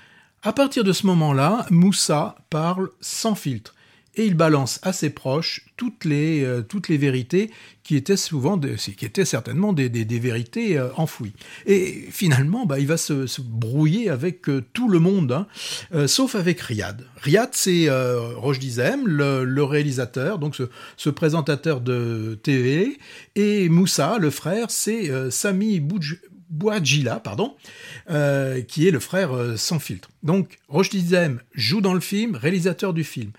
à partir de ce moment-là, Moussa parle sans filtre et il balance à ses proches toutes les, euh, vérités qui étaient souvent, qui étaient certainement des, des- vérités euh, enfouies. Et finalement, bah, il va se, brouiller avec euh, tout le monde, hein, sauf avec Riyad. Riyad, c'est Roche Dizem, le, réalisateur, donc ce, ce présentateur de TV, et Moussa, le frère, c'est Sami Bouadjila, pardon, qui est le frère sans filtre. Donc, Roche joue dans le film, réalisateur du film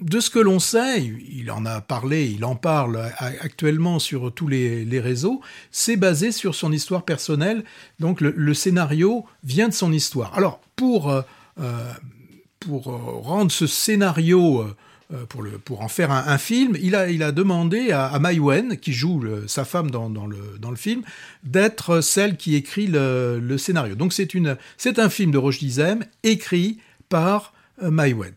de ce que l'on sait, il en a parlé, il en parle actuellement sur tous les, réseaux, c'est basé sur son histoire personnelle. Donc le, scénario vient de son histoire. Alors pour, euh, euh, pour euh, rendre ce scénario, pour, le, pour en faire un, film, il a, il a demandé à, à Mai Wen, qui joue sa femme dans, le, dans le film, d'être celle qui écrit le, le scénario. Donc c'est un film de Roche Dizem écrit par Mai Wen.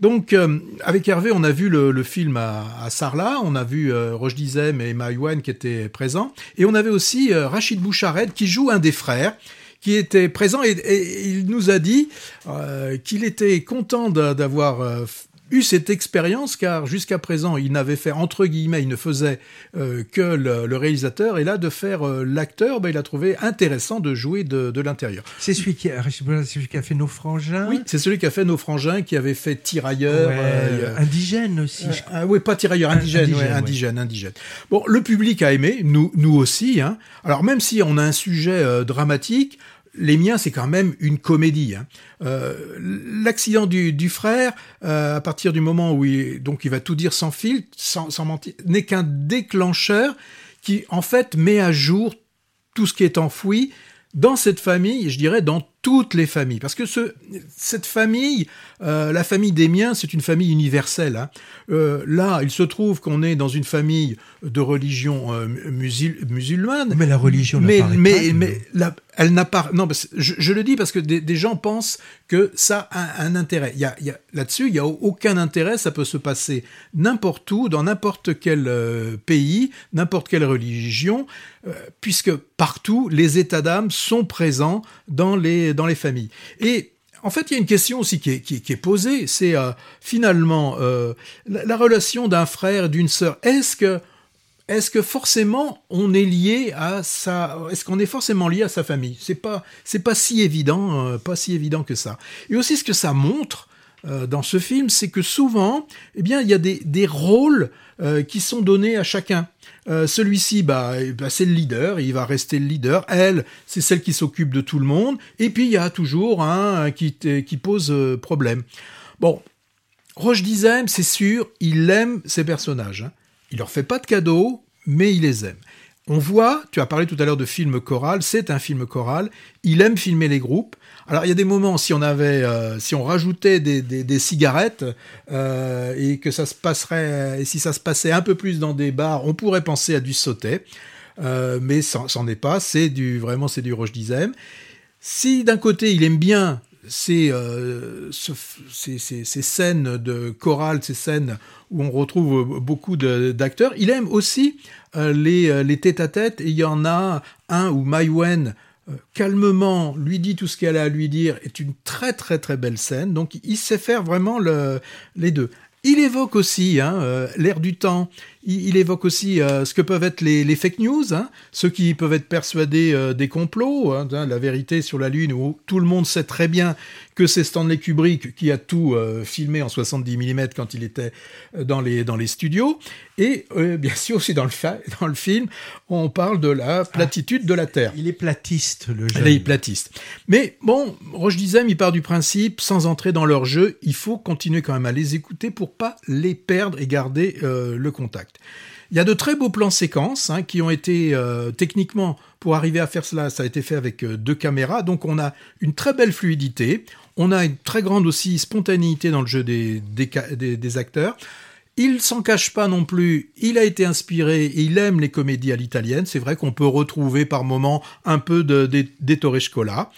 Donc, euh, avec Hervé, on a vu le, le film à, à Sarlat, on a vu euh, Roche Dizem et Maïwan qui étaient présents, et on avait aussi euh, Rachid Bouchared qui joue un des frères, qui était présent, et, et il nous a dit euh, qu'il était content d'a- d'avoir euh, eu cette expérience, car jusqu'à présent, il n'avait fait, entre guillemets, il ne faisait euh, que le, le réalisateur, et là, de faire euh, l'acteur, ben, il a trouvé intéressant de jouer de, de l'intérieur. C'est celui, qui a- c'est celui qui a fait Nos Frangins Oui, c'est celui qui a fait Nos Frangins, qui avait fait Tirailleurs. Ouais, euh, Indigène aussi. je ah oui, pas tirailleur, indigène, Indigène, ouais, ouais. indigène, indigène. Bon, le public a aimé, nous, nous aussi. Hein. Alors même si on a un sujet dramatique, les miens, c'est quand même une comédie. hein. Euh, L'accident du, du frère, euh, à partir du moment où il, donc il va tout dire sans fil, sans, sans mentir, n'est qu'un déclencheur qui, en fait, met à jour tout ce qui est enfoui dans cette famille, et je dirais dans toutes les familles. Parce que ce, cette famille, euh, la famille des miens, c'est une famille universelle. hein. Euh, là, il se trouve qu'on est dans une famille de religion euh, musul- musulmane. Mais la religion mais, mais, pas. mais la- elle n'a pas. Non, je, le dis parce que des, gens pensent que ça a un intérêt. Y a, Là-dessus, il n'y a aucun intérêt. Ça peut se passer n'importe où, dans n'importe quel euh, pays, n'importe quelle religion, euh, puisque partout, les états d'âme sont présents dans les, dans les familles. Et en fait, il y a une question aussi qui est, qui est- posée, c'est euh, finalement la, la relation d'un frère et d'une sœur. Est-ce que, est-ce que forcément on est lié à sa, est-ce qu'on est forcément lié à sa famille? C'est pas, c'est pas si évident, euh, pas si évident que ça. Et aussi, ce que ça montre euh, dans ce film, c'est que souvent, eh bien, il y a des, des rôles euh, qui sont donnés à chacun. Celui-ci, bah, eh ben, c'est le leader, il va rester le leader. Elle, c'est celle qui s'occupe de tout le monde. Et puis, il y a toujours un qui, qui pose problème. Bon, Roche Dizem, c'est sûr, il aime ses personnages. hein. Il leur fait pas de cadeaux, mais il les aime. On voit, tu as parlé tout à l'heure de film choral, c'est un film choral. Il aime filmer les groupes. Alors il y a des moments, si on avait, euh, si on rajoutait des, des- cigarettes euh, et que ça se passerait, et si ça se passait un peu plus dans des bars, on pourrait penser à du sauté. Euh, mais c'en est pas. C'est du vraiment, c'est du Roche Dizem. Si d'un côté il aime bien ces, euh, ce- ces, ces- ces scènes de chorale, ces scènes où on retrouve beaucoup d'acteurs, il aime aussi euh, les, euh, les tête-à-tête, il y en a un où Maïwen euh, calmement lui dit tout ce qu'elle a à lui dire, est une très très très belle scène, donc il sait faire vraiment le, les deux. Il évoque aussi hein, l'ère du temps, il, évoque aussi euh, ce que peuvent être les, les fake news, hein, ceux qui peuvent être persuadés euh, des complots, hein, hein, la vérité sur la Lune, où tout le monde sait très bien que c'est Stanley Kubrick qui a tout euh, filmé en 70 mm quand il était euh, dans les, dans les studios. Et euh, bien sûr aussi dans le, dans le film, on parle de la platitude de la Terre. Il est platiste, le jeune. Elle est platiste. Mais bon, Roche Dizem, il part du principe, sans entrer dans leur jeu, il faut continuer quand même à les écouter pour pas les perdre et garder euh, le contact. Il y a de très beaux plans séquences hein, qui ont été euh, techniquement, pour arriver à faire cela, ça a été fait avec euh, deux caméras, donc on a une très belle fluidité, on a une très grande aussi spontanéité dans le jeu des, des, des- des acteurs. Il s'en cache pas non plus, il a été inspiré et il aime les comédies à l'italienne. C'est vrai qu'on peut retrouver par moments un peu de, de, d'Ettore Scola.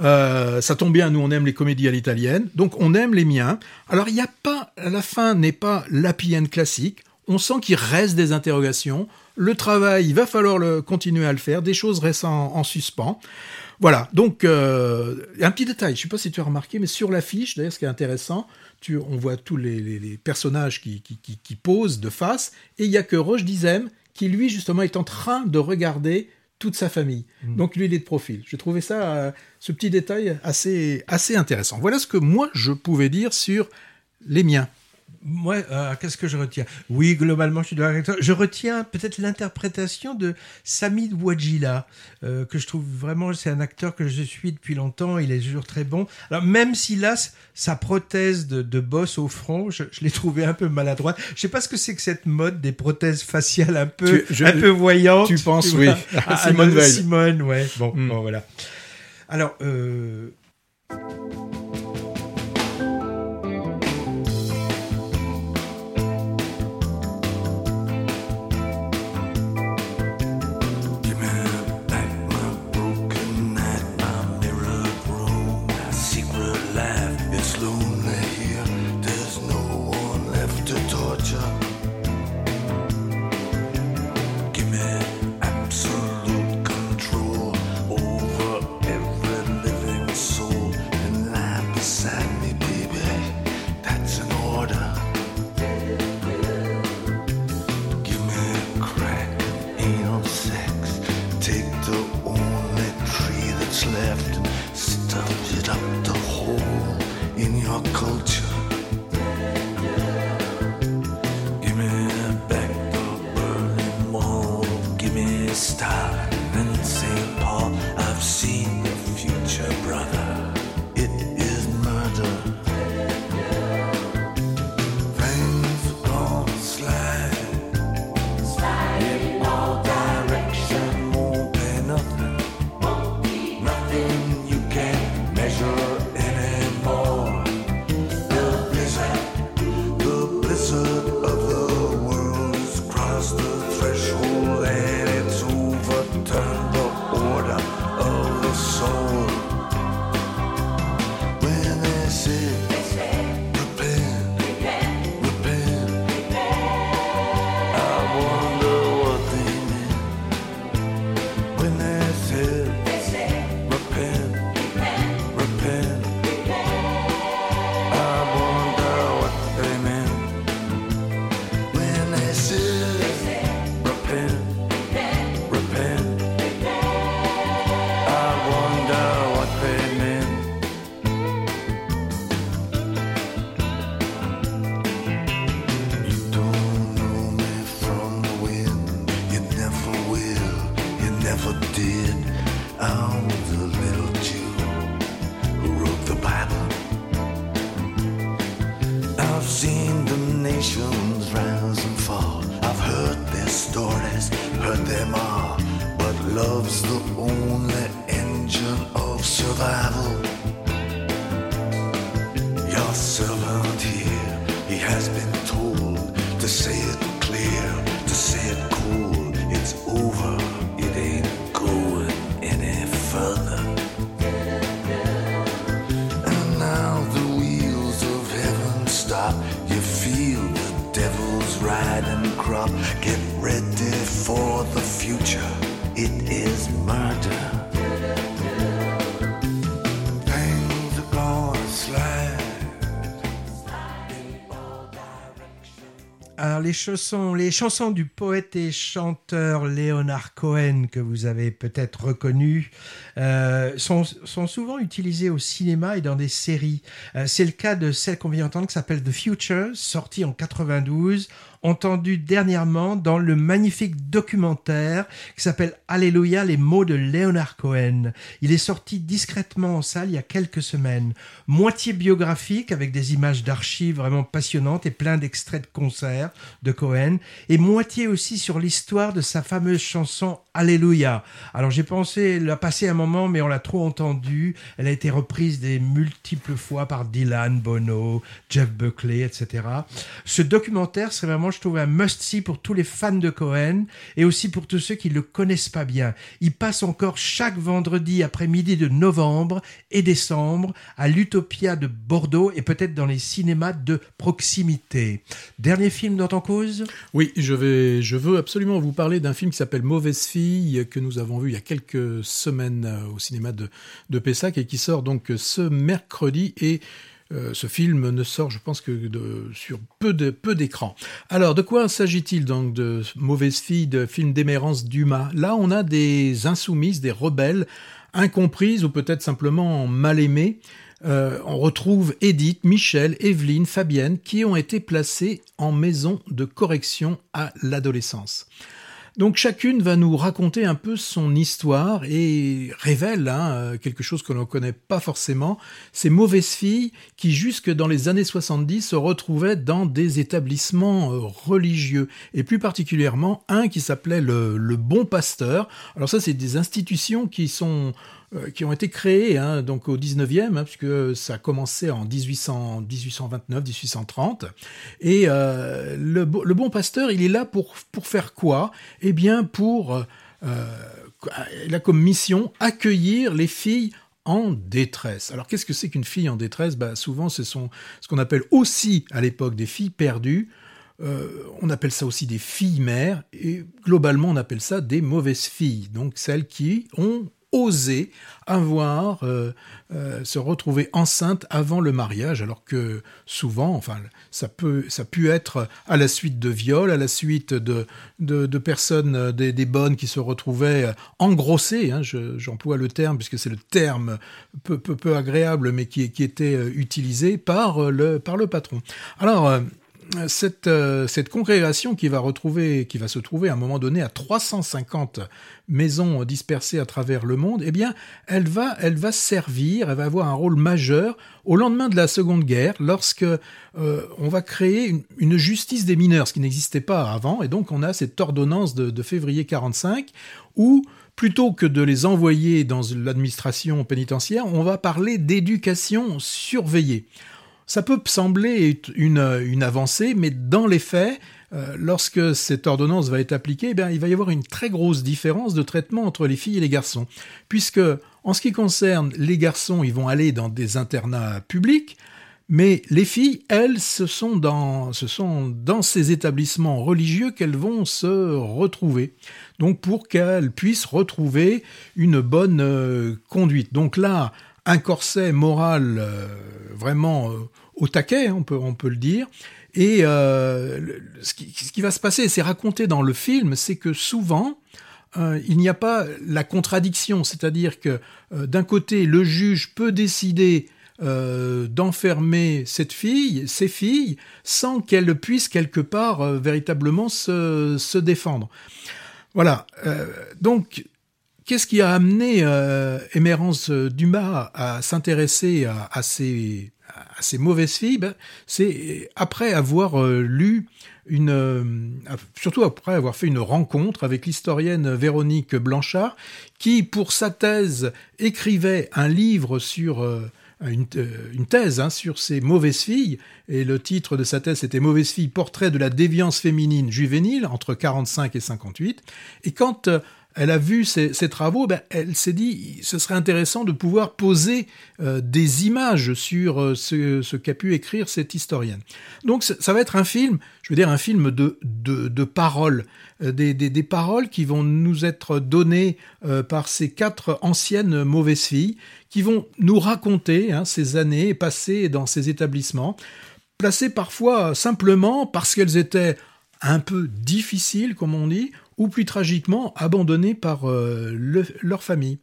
Euh, ça tombe bien, nous on aime les comédies à l'italienne, donc on aime les miens. Alors il a pas, la fin n'est pas l'happy classique, on sent qu'il reste des interrogations. Le travail, il va falloir continuer à le faire, des choses restent en, en suspens. Voilà, donc euh, un petit détail, je ne sais pas si tu as remarqué, mais sur l'affiche, d'ailleurs ce qui est intéressant, tu, on voit tous les, les- les personnages qui, qui, qui- qui posent de face, et il n'y a que Roche Dizem qui, lui, justement, est en train de regarder toute sa famille. Donc lui, il est de profil. J'ai trouvé ça, euh, ce petit détail assez, assez intéressant. Voilà ce que moi, je pouvais dire sur les miens. Moi, euh, qu'est-ce que je retiens? Oui, globalement, je suis d'accord. Je retiens peut-être l'interprétation de Sami Wajila, euh, que je trouve vraiment, c'est un acteur que je suis depuis longtemps, il est toujours très bon. Alors, même s'il a sa prothèse de, de boss au front, je, je l'ai trouvé un peu maladroite. Je sais pas ce que c'est que cette mode des prothèses faciales un peu, Tu- je- un peu voyantes. tu penses, oui, à Simone ah, Veil. Simone, ouais. Bon, Mm. bon, voilà. Alors, euh, les chansons, du poète et chanteur Leonard Cohen que vous avez peut-être reconnu euh, sont, souvent utilisées au cinéma et dans des séries. Euh, C'est le cas de celle qu'on vient d'entendre qui s'appelle The Future, sortie en 92 entendu dernièrement dans le magnifique documentaire qui s'appelle Alléluia, les mots de Leonard Cohen. Il est sorti discrètement en salle il y a quelques semaines. Moitié biographique avec des images d'archives vraiment passionnantes et plein d'extraits de concerts de Cohen et moitié aussi sur l'histoire de sa fameuse chanson Alléluia. Alors j'ai pensé la passer un moment mais on l'a trop entendue. Elle a été reprise des multiples fois par Dylan, Bono, Jeff Buckley, etc. Ce documentaire serait vraiment je trouve un must-see pour tous les fans de Cohen et aussi pour tous ceux qui le connaissent pas bien. Il passe encore chaque vendredi après-midi de novembre et décembre à l'Utopia de Bordeaux et peut-être dans les cinémas de proximité. Dernier film dans ton cause? Oui, je, je veux absolument vous parler d'un film qui s'appelle Mauvaise fille, que nous avons vu il y a quelques semaines au cinéma de, de Pessac et qui sort donc ce mercredi et euh, ce film ne sort, je pense que sur peu de peu. Alors, de quoi s'agit-il donc de Mauvaise fille, de film d'Émérance Dumas? Là, on a des insoumises, des rebelles, incomprises ou peut-être simplement mal aimées. Euh, on retrouve Edith, Michel, Evelyne, Fabienne, qui ont été placées en maison de correction à l'adolescence. Donc chacune va nous raconter un peu son histoire et révèle hein, quelque chose que l'on ne connaît pas forcément. Ces mauvaises filles qui, jusque dans les années 70, se retrouvaient dans des établissements euh, religieux et plus particulièrement un qui s'appelait le, Bon Pasteur. Alors ça, c'est des institutions qui sont euh, qui ont été créées hein, donc au 19e, hein, puisque ça a commencé en 1800, 1829, 1830. Et euh, le, bon pasteur, il est là pour, pour faire quoi? Eh bien, pour... Euh, il a comme mission accueillir les filles en détresse. Alors qu'est-ce que c'est qu'une fille en détresse? Bah, Souvent, ce sont ce qu'on appelle aussi à l'époque des filles perdues. Euh, on appelle ça aussi des filles mères et globalement on appelle ça des mauvaises filles, donc celles qui ont oser avoir euh, euh, se retrouver enceinte avant le mariage alors que souvent enfin ça peut ça pu être à la suite de viols à la suite de de, personnes des, des, bonnes qui se retrouvaient engrossées hein, j'emploie je, le terme puisque c'est le terme peu, peu, peu agréable mais qui, qui était utilisé par le par le patron. Alors cette, euh, cette congrégation qui va retrouver, qui va se trouver à un moment donné à 350 maisons dispersées à travers le monde, eh bien, elle va, elle va servir, elle va avoir un rôle majeur au lendemain de la Seconde Guerre, lorsque euh, on va créer une, justice des mineurs, ce qui n'existait pas avant, et donc on a cette ordonnance de, de février 45 où plutôt que de les envoyer dans l'administration pénitentiaire, on va parler d'éducation surveillée. Ça peut sembler une, avancée, mais dans les faits, euh, lorsque cette ordonnance va être appliquée, eh il va y avoir une très grosse différence de traitement entre les filles et les garçons. Puisque, en ce qui concerne les garçons, ils vont aller dans des internats publics, mais les filles, elles, ce sont dans, ce sont dans ces établissements religieux qu'elles vont se retrouver. Donc pour qu'elles puissent retrouver une bonne euh, conduite. Donc là, un corset moral euh, vraiment euh, au taquet, on peut, on peut le dire. Et ce qui, ce, qui, va se passer, c'est raconté dans le film, c'est que souvent, il n'y a pas la contradiction, c'est-à-dire que d'un côté, le juge peut décider euh, d'enfermer cette fille, ces filles, sans qu'elles puissent quelque part euh, véritablement se, se, défendre. Voilà. Euh, donc, qu'est-ce qui a amené euh, Émérance Dumas à s'intéresser à, ces, mauvaises filles C'est après avoir lu une, surtout après avoir fait une rencontre avec l'historienne Véronique Blanchard, qui, pour sa thèse, écrivait un livre sur une, thèse hein, sur ces mauvaises filles, et le titre de sa thèse était Mauvaises filles, portrait de la déviance féminine juvénile entre 45 et 58. Et quand euh, elle a vu ces, ces travaux, ben, elle s'est dit ce serait intéressant de pouvoir poser euh, des images sur euh, ce, qu'a pu écrire cette historienne. Donc ça va être un film, je veux dire un film de, de, de paroles, euh, des, des, des, paroles qui vont nous être données par ces quatre anciennes mauvaises filles, qui vont nous raconter hein, ces années passées dans ces établissements, placées parfois simplement parce qu'elles étaient un peu difficiles, comme on dit, ou plus tragiquement abandonnés par euh, le, leur famille.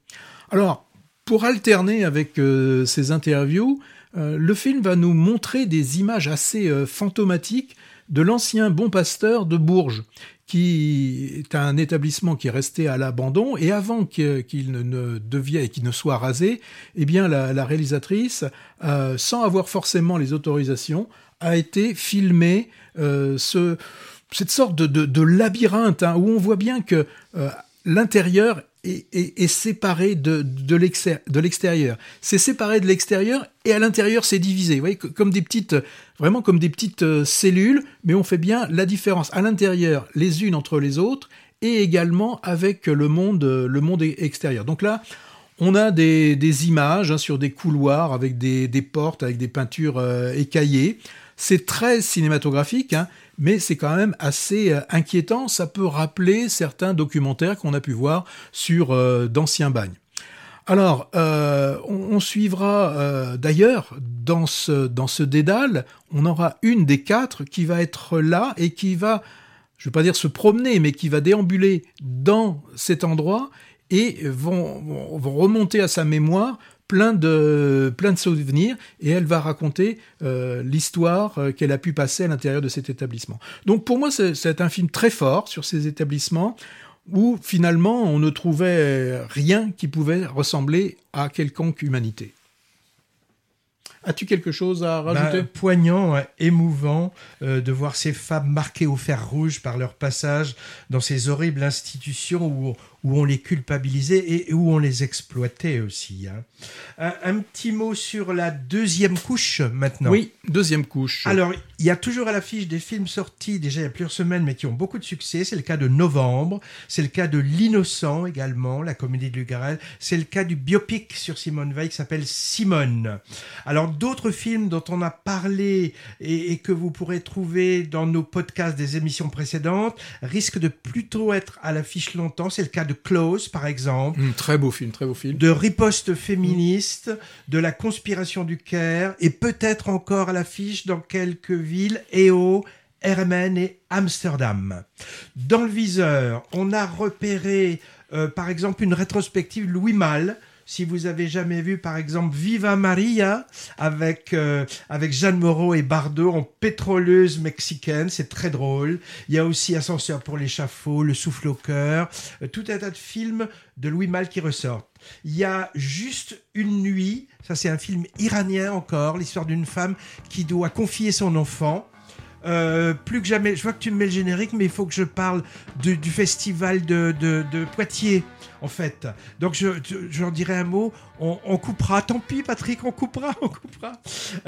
Alors, pour alterner avec euh, ces interviews, euh, le film va nous montrer des images assez fantomatiques de l'ancien bon pasteur de Bourges, qui est un établissement qui est resté à l'abandon, et avant qu'il ne, ne devienne qu'il ne soit rasé, eh bien la, la réalisatrice, sans avoir forcément les autorisations, a été filmée ce cette sorte de, de, labyrinthe hein, où on voit bien que euh, l'intérieur est, séparé de, l'extérieur. C'est séparé de l'extérieur et à l'intérieur c'est divisé. Vous voyez, comme des petites, vraiment comme des petites euh, cellules, mais on fait bien la différence à l'intérieur les unes entre les autres et également avec le monde, le monde extérieur. Donc là, on a des, images hein, sur des couloirs avec des, portes, avec des peintures euh, écaillées. C'est très cinématographique, hein, mais c'est quand même assez euh, inquiétant. Ça peut rappeler certains documentaires qu'on a pu voir sur euh, d'anciens bagnes. Alors, euh, on, suivra d'ailleurs dans ce, dans ce dédale, on aura une des quatre qui va être là et qui va, je ne vais pas dire se promener, mais qui va déambuler dans cet endroit et vont, vont remonter à sa mémoire plein de, plein de souvenirs et elle va raconter euh, l'histoire euh, qu'elle a pu passer à l'intérieur de cet établissement. Donc pour moi, c'est un film très fort sur ces établissements où finalement on ne trouvait rien qui pouvait ressembler à quelconque humanité. As-tu quelque chose à rajouter? bah, Poignant, ouais, émouvant euh, de voir ces femmes marquées au fer rouge par leur passage dans ces horribles institutions où, où on les culpabilisait et où on les exploitait aussi. Hein. Un, un, petit mot sur la deuxième couche maintenant. Oui, deuxième couche. Alors, il y a toujours à l'affiche des films sortis déjà il y a plusieurs semaines mais qui ont beaucoup de succès. C'est le cas de Novembre, c'est le cas de L'Innocent également, la comédie de Lugarel, c'est le cas du biopic sur Simone Veil qui s'appelle Simone. Alors, d'autres films dont on a parlé et, et que vous pourrez trouver dans nos podcasts des émissions précédentes risquent de plutôt être à l'affiche longtemps. C'est le cas de Close, par exemple. Mmh, très beau film, très beau film. De riposte féministe, mmh. de la conspiration du Caire, et peut-être encore à l'affiche dans quelques villes, EO, Hermen et Amsterdam. Dans le viseur, on a repéré, euh, par exemple, une rétrospective Louis Malle, si vous avez jamais vu par exemple Viva Maria avec euh, avec Jeanne Moreau et Bardot en pétroleuse mexicaine, c'est très drôle. Il y a aussi Ascenseur pour l'échafaud, Le souffle au cœur, euh, tout un tas de films de Louis Malle qui ressortent. Il y a juste une nuit, ça c'est un film iranien encore, l'histoire d'une femme qui doit confier son enfant euh, plus que jamais, je vois que tu me mets le générique, mais il faut que je parle du festival de, de, de, Poitiers, en fait. Donc, je, je, j'en dirai un mot. On, coupera. Tant pis, Patrick, on coupera, on coupera.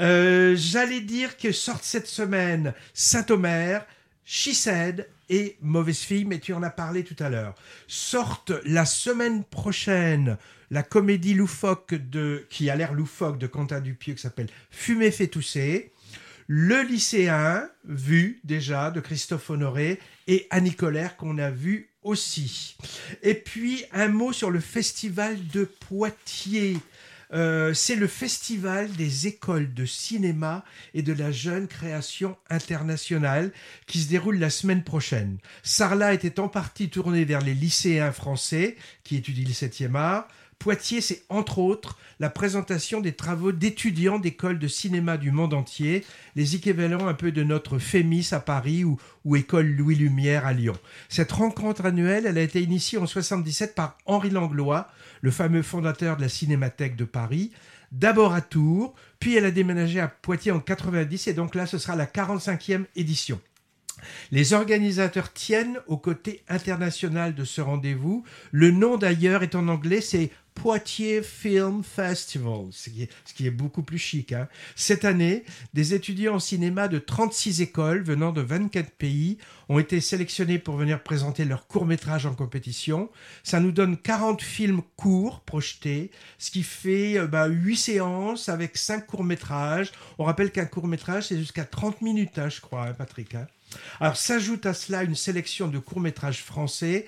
Euh, j'allais dire que sorte cette semaine Saint-Omer She Said et Mauvaise Fille, mais tu en as parlé tout à l'heure. Sorte la semaine prochaine la comédie loufoque de, qui a l'air loufoque de Quentin Dupieux qui s'appelle Fumer fait tousser. Le lycéen, vu déjà, de Christophe Honoré, et Annie Colère, qu'on a vu Et puis, un mot sur le festival de Poitiers. Euh, c'est le festival des écoles de cinéma et de la jeune création internationale qui se déroule la semaine prochaine. Sarlat était en partie tourné vers les lycéens français qui étudient le 7e art. Poitiers, c'est entre autres la présentation des travaux d'étudiants d'écoles de cinéma du monde entier, les équivalents un peu de notre FEMIS à Paris ou, ou École Louis Lumière à Lyon. Cette rencontre annuelle, elle a été initiée en 77 par Henri Langlois, le fameux fondateur de la Cinémathèque de Paris, d'abord à Tours, puis elle a déménagé à Poitiers en 90 et donc là ce sera la 45e édition. Les organisateurs tiennent au côté international de ce rendez-vous. Le nom d'ailleurs est en anglais, c'est Poitiers Film Festival, ce qui est, beaucoup plus chic. Hein. Cette année, des étudiants en cinéma de 36 écoles venant de 24 pays ont été sélectionnés pour venir présenter leurs courts-métrages en compétition. Ça nous donne 40 films courts projetés, ce qui fait euh, bah, 8 séances avec 5 courts-métrages. On rappelle qu'un court-métrage, c'est jusqu'à 30 minutes, hein, je crois, hein, Patrick. Alors s'ajoute à cela une sélection de courts-métrages français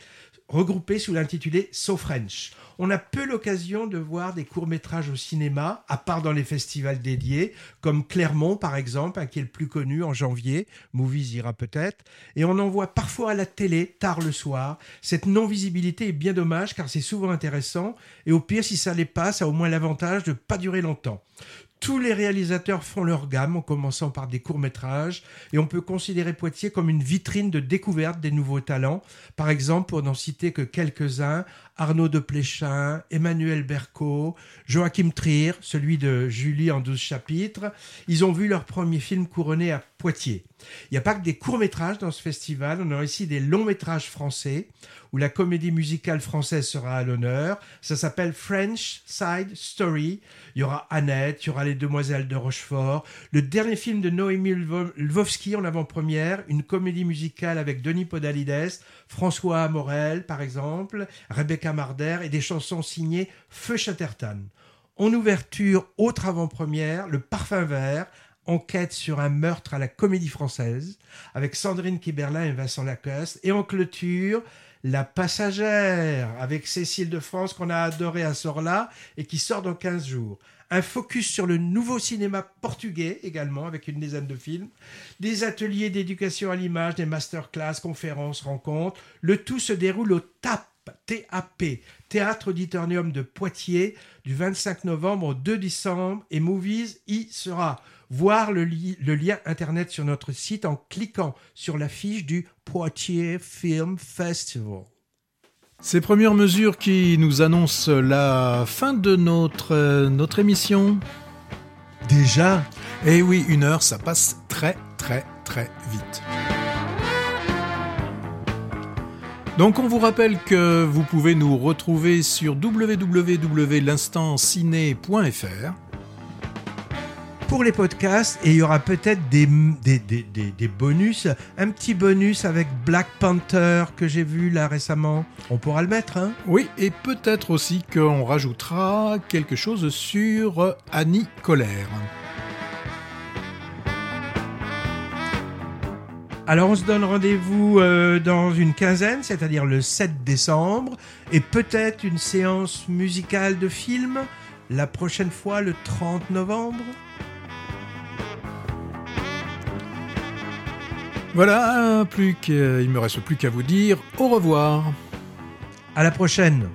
regroupés sous l'intitulé So French. On a peu l'occasion de voir des courts-métrages au cinéma, à part dans les festivals dédiés, comme Clermont par exemple, qui est le plus connu en janvier, Movies ira peut-être, et on en voit parfois à la télé, tard le soir. Cette non-visibilité est bien dommage car c'est souvent intéressant, et au pire si ça les passe, ça a au moins l'avantage de ne pas durer longtemps. Tous les réalisateurs font leur gamme en commençant par des courts-métrages et on peut considérer Poitiers comme une vitrine de découverte des nouveaux talents. Par exemple, pour n'en citer que quelques-uns, Arnaud de Pléchin, Emmanuel Berco, Joachim Trier, celui de Julie en 12 chapitres. Ils ont vu leur premier film couronné à Poitiers. Il n'y a pas que des courts-métrages dans ce festival, on a aussi des longs-métrages français où la comédie musicale française sera à l'honneur. Ça s'appelle French Side Story. Il y aura Annette, il y aura Les Demoiselles de Rochefort. Le dernier film de Noémie Lvovsky en avant-première, une comédie musicale avec Denis Podalides, François Morel par exemple, Rebecca Marder et des chansons signées Feu Chatterton. En ouverture, autre avant-première, Le Parfum Vert, enquête sur un meurtre à la comédie française, avec Sandrine Kiberlin et Vincent Lacoste. Et en clôture, La Passagère, avec Cécile de France, qu'on a adoré à Sorla et qui sort dans 15 jours. Un focus sur le nouveau cinéma portugais également, avec une dizaine de films. Des ateliers d'éducation à l'image, des masterclass, conférences, rencontres. Le tout se déroule au TAP, TAP, Théâtre Auditorium de Poitiers, du 25 novembre au 2 décembre. Et Movies y sera voir le, le, lien internet sur notre site en cliquant sur l'affiche du Poitiers Film Festival. Ces premières mesures qui nous annoncent la fin de notre, euh, notre émission. Déjà Eh oui, une heure, ça passe très très très vite. Donc on vous rappelle que vous pouvez nous retrouver sur www.l'instantciné.fr pour les podcasts et il y aura peut-être des, des, des, des, bonus. Un petit bonus avec Black Panther que j'ai vu là récemment. On pourra le mettre, hein? Oui, et peut-être aussi qu'on rajoutera quelque chose sur Annie Colère. Alors on se donne rendez-vous euh, dans une quinzaine, c'est-à-dire le 7 décembre, et peut-être une séance musicale de film la prochaine fois le 30 novembre? Voilà, plus il me reste plus qu'à vous dire au revoir. À la prochaine.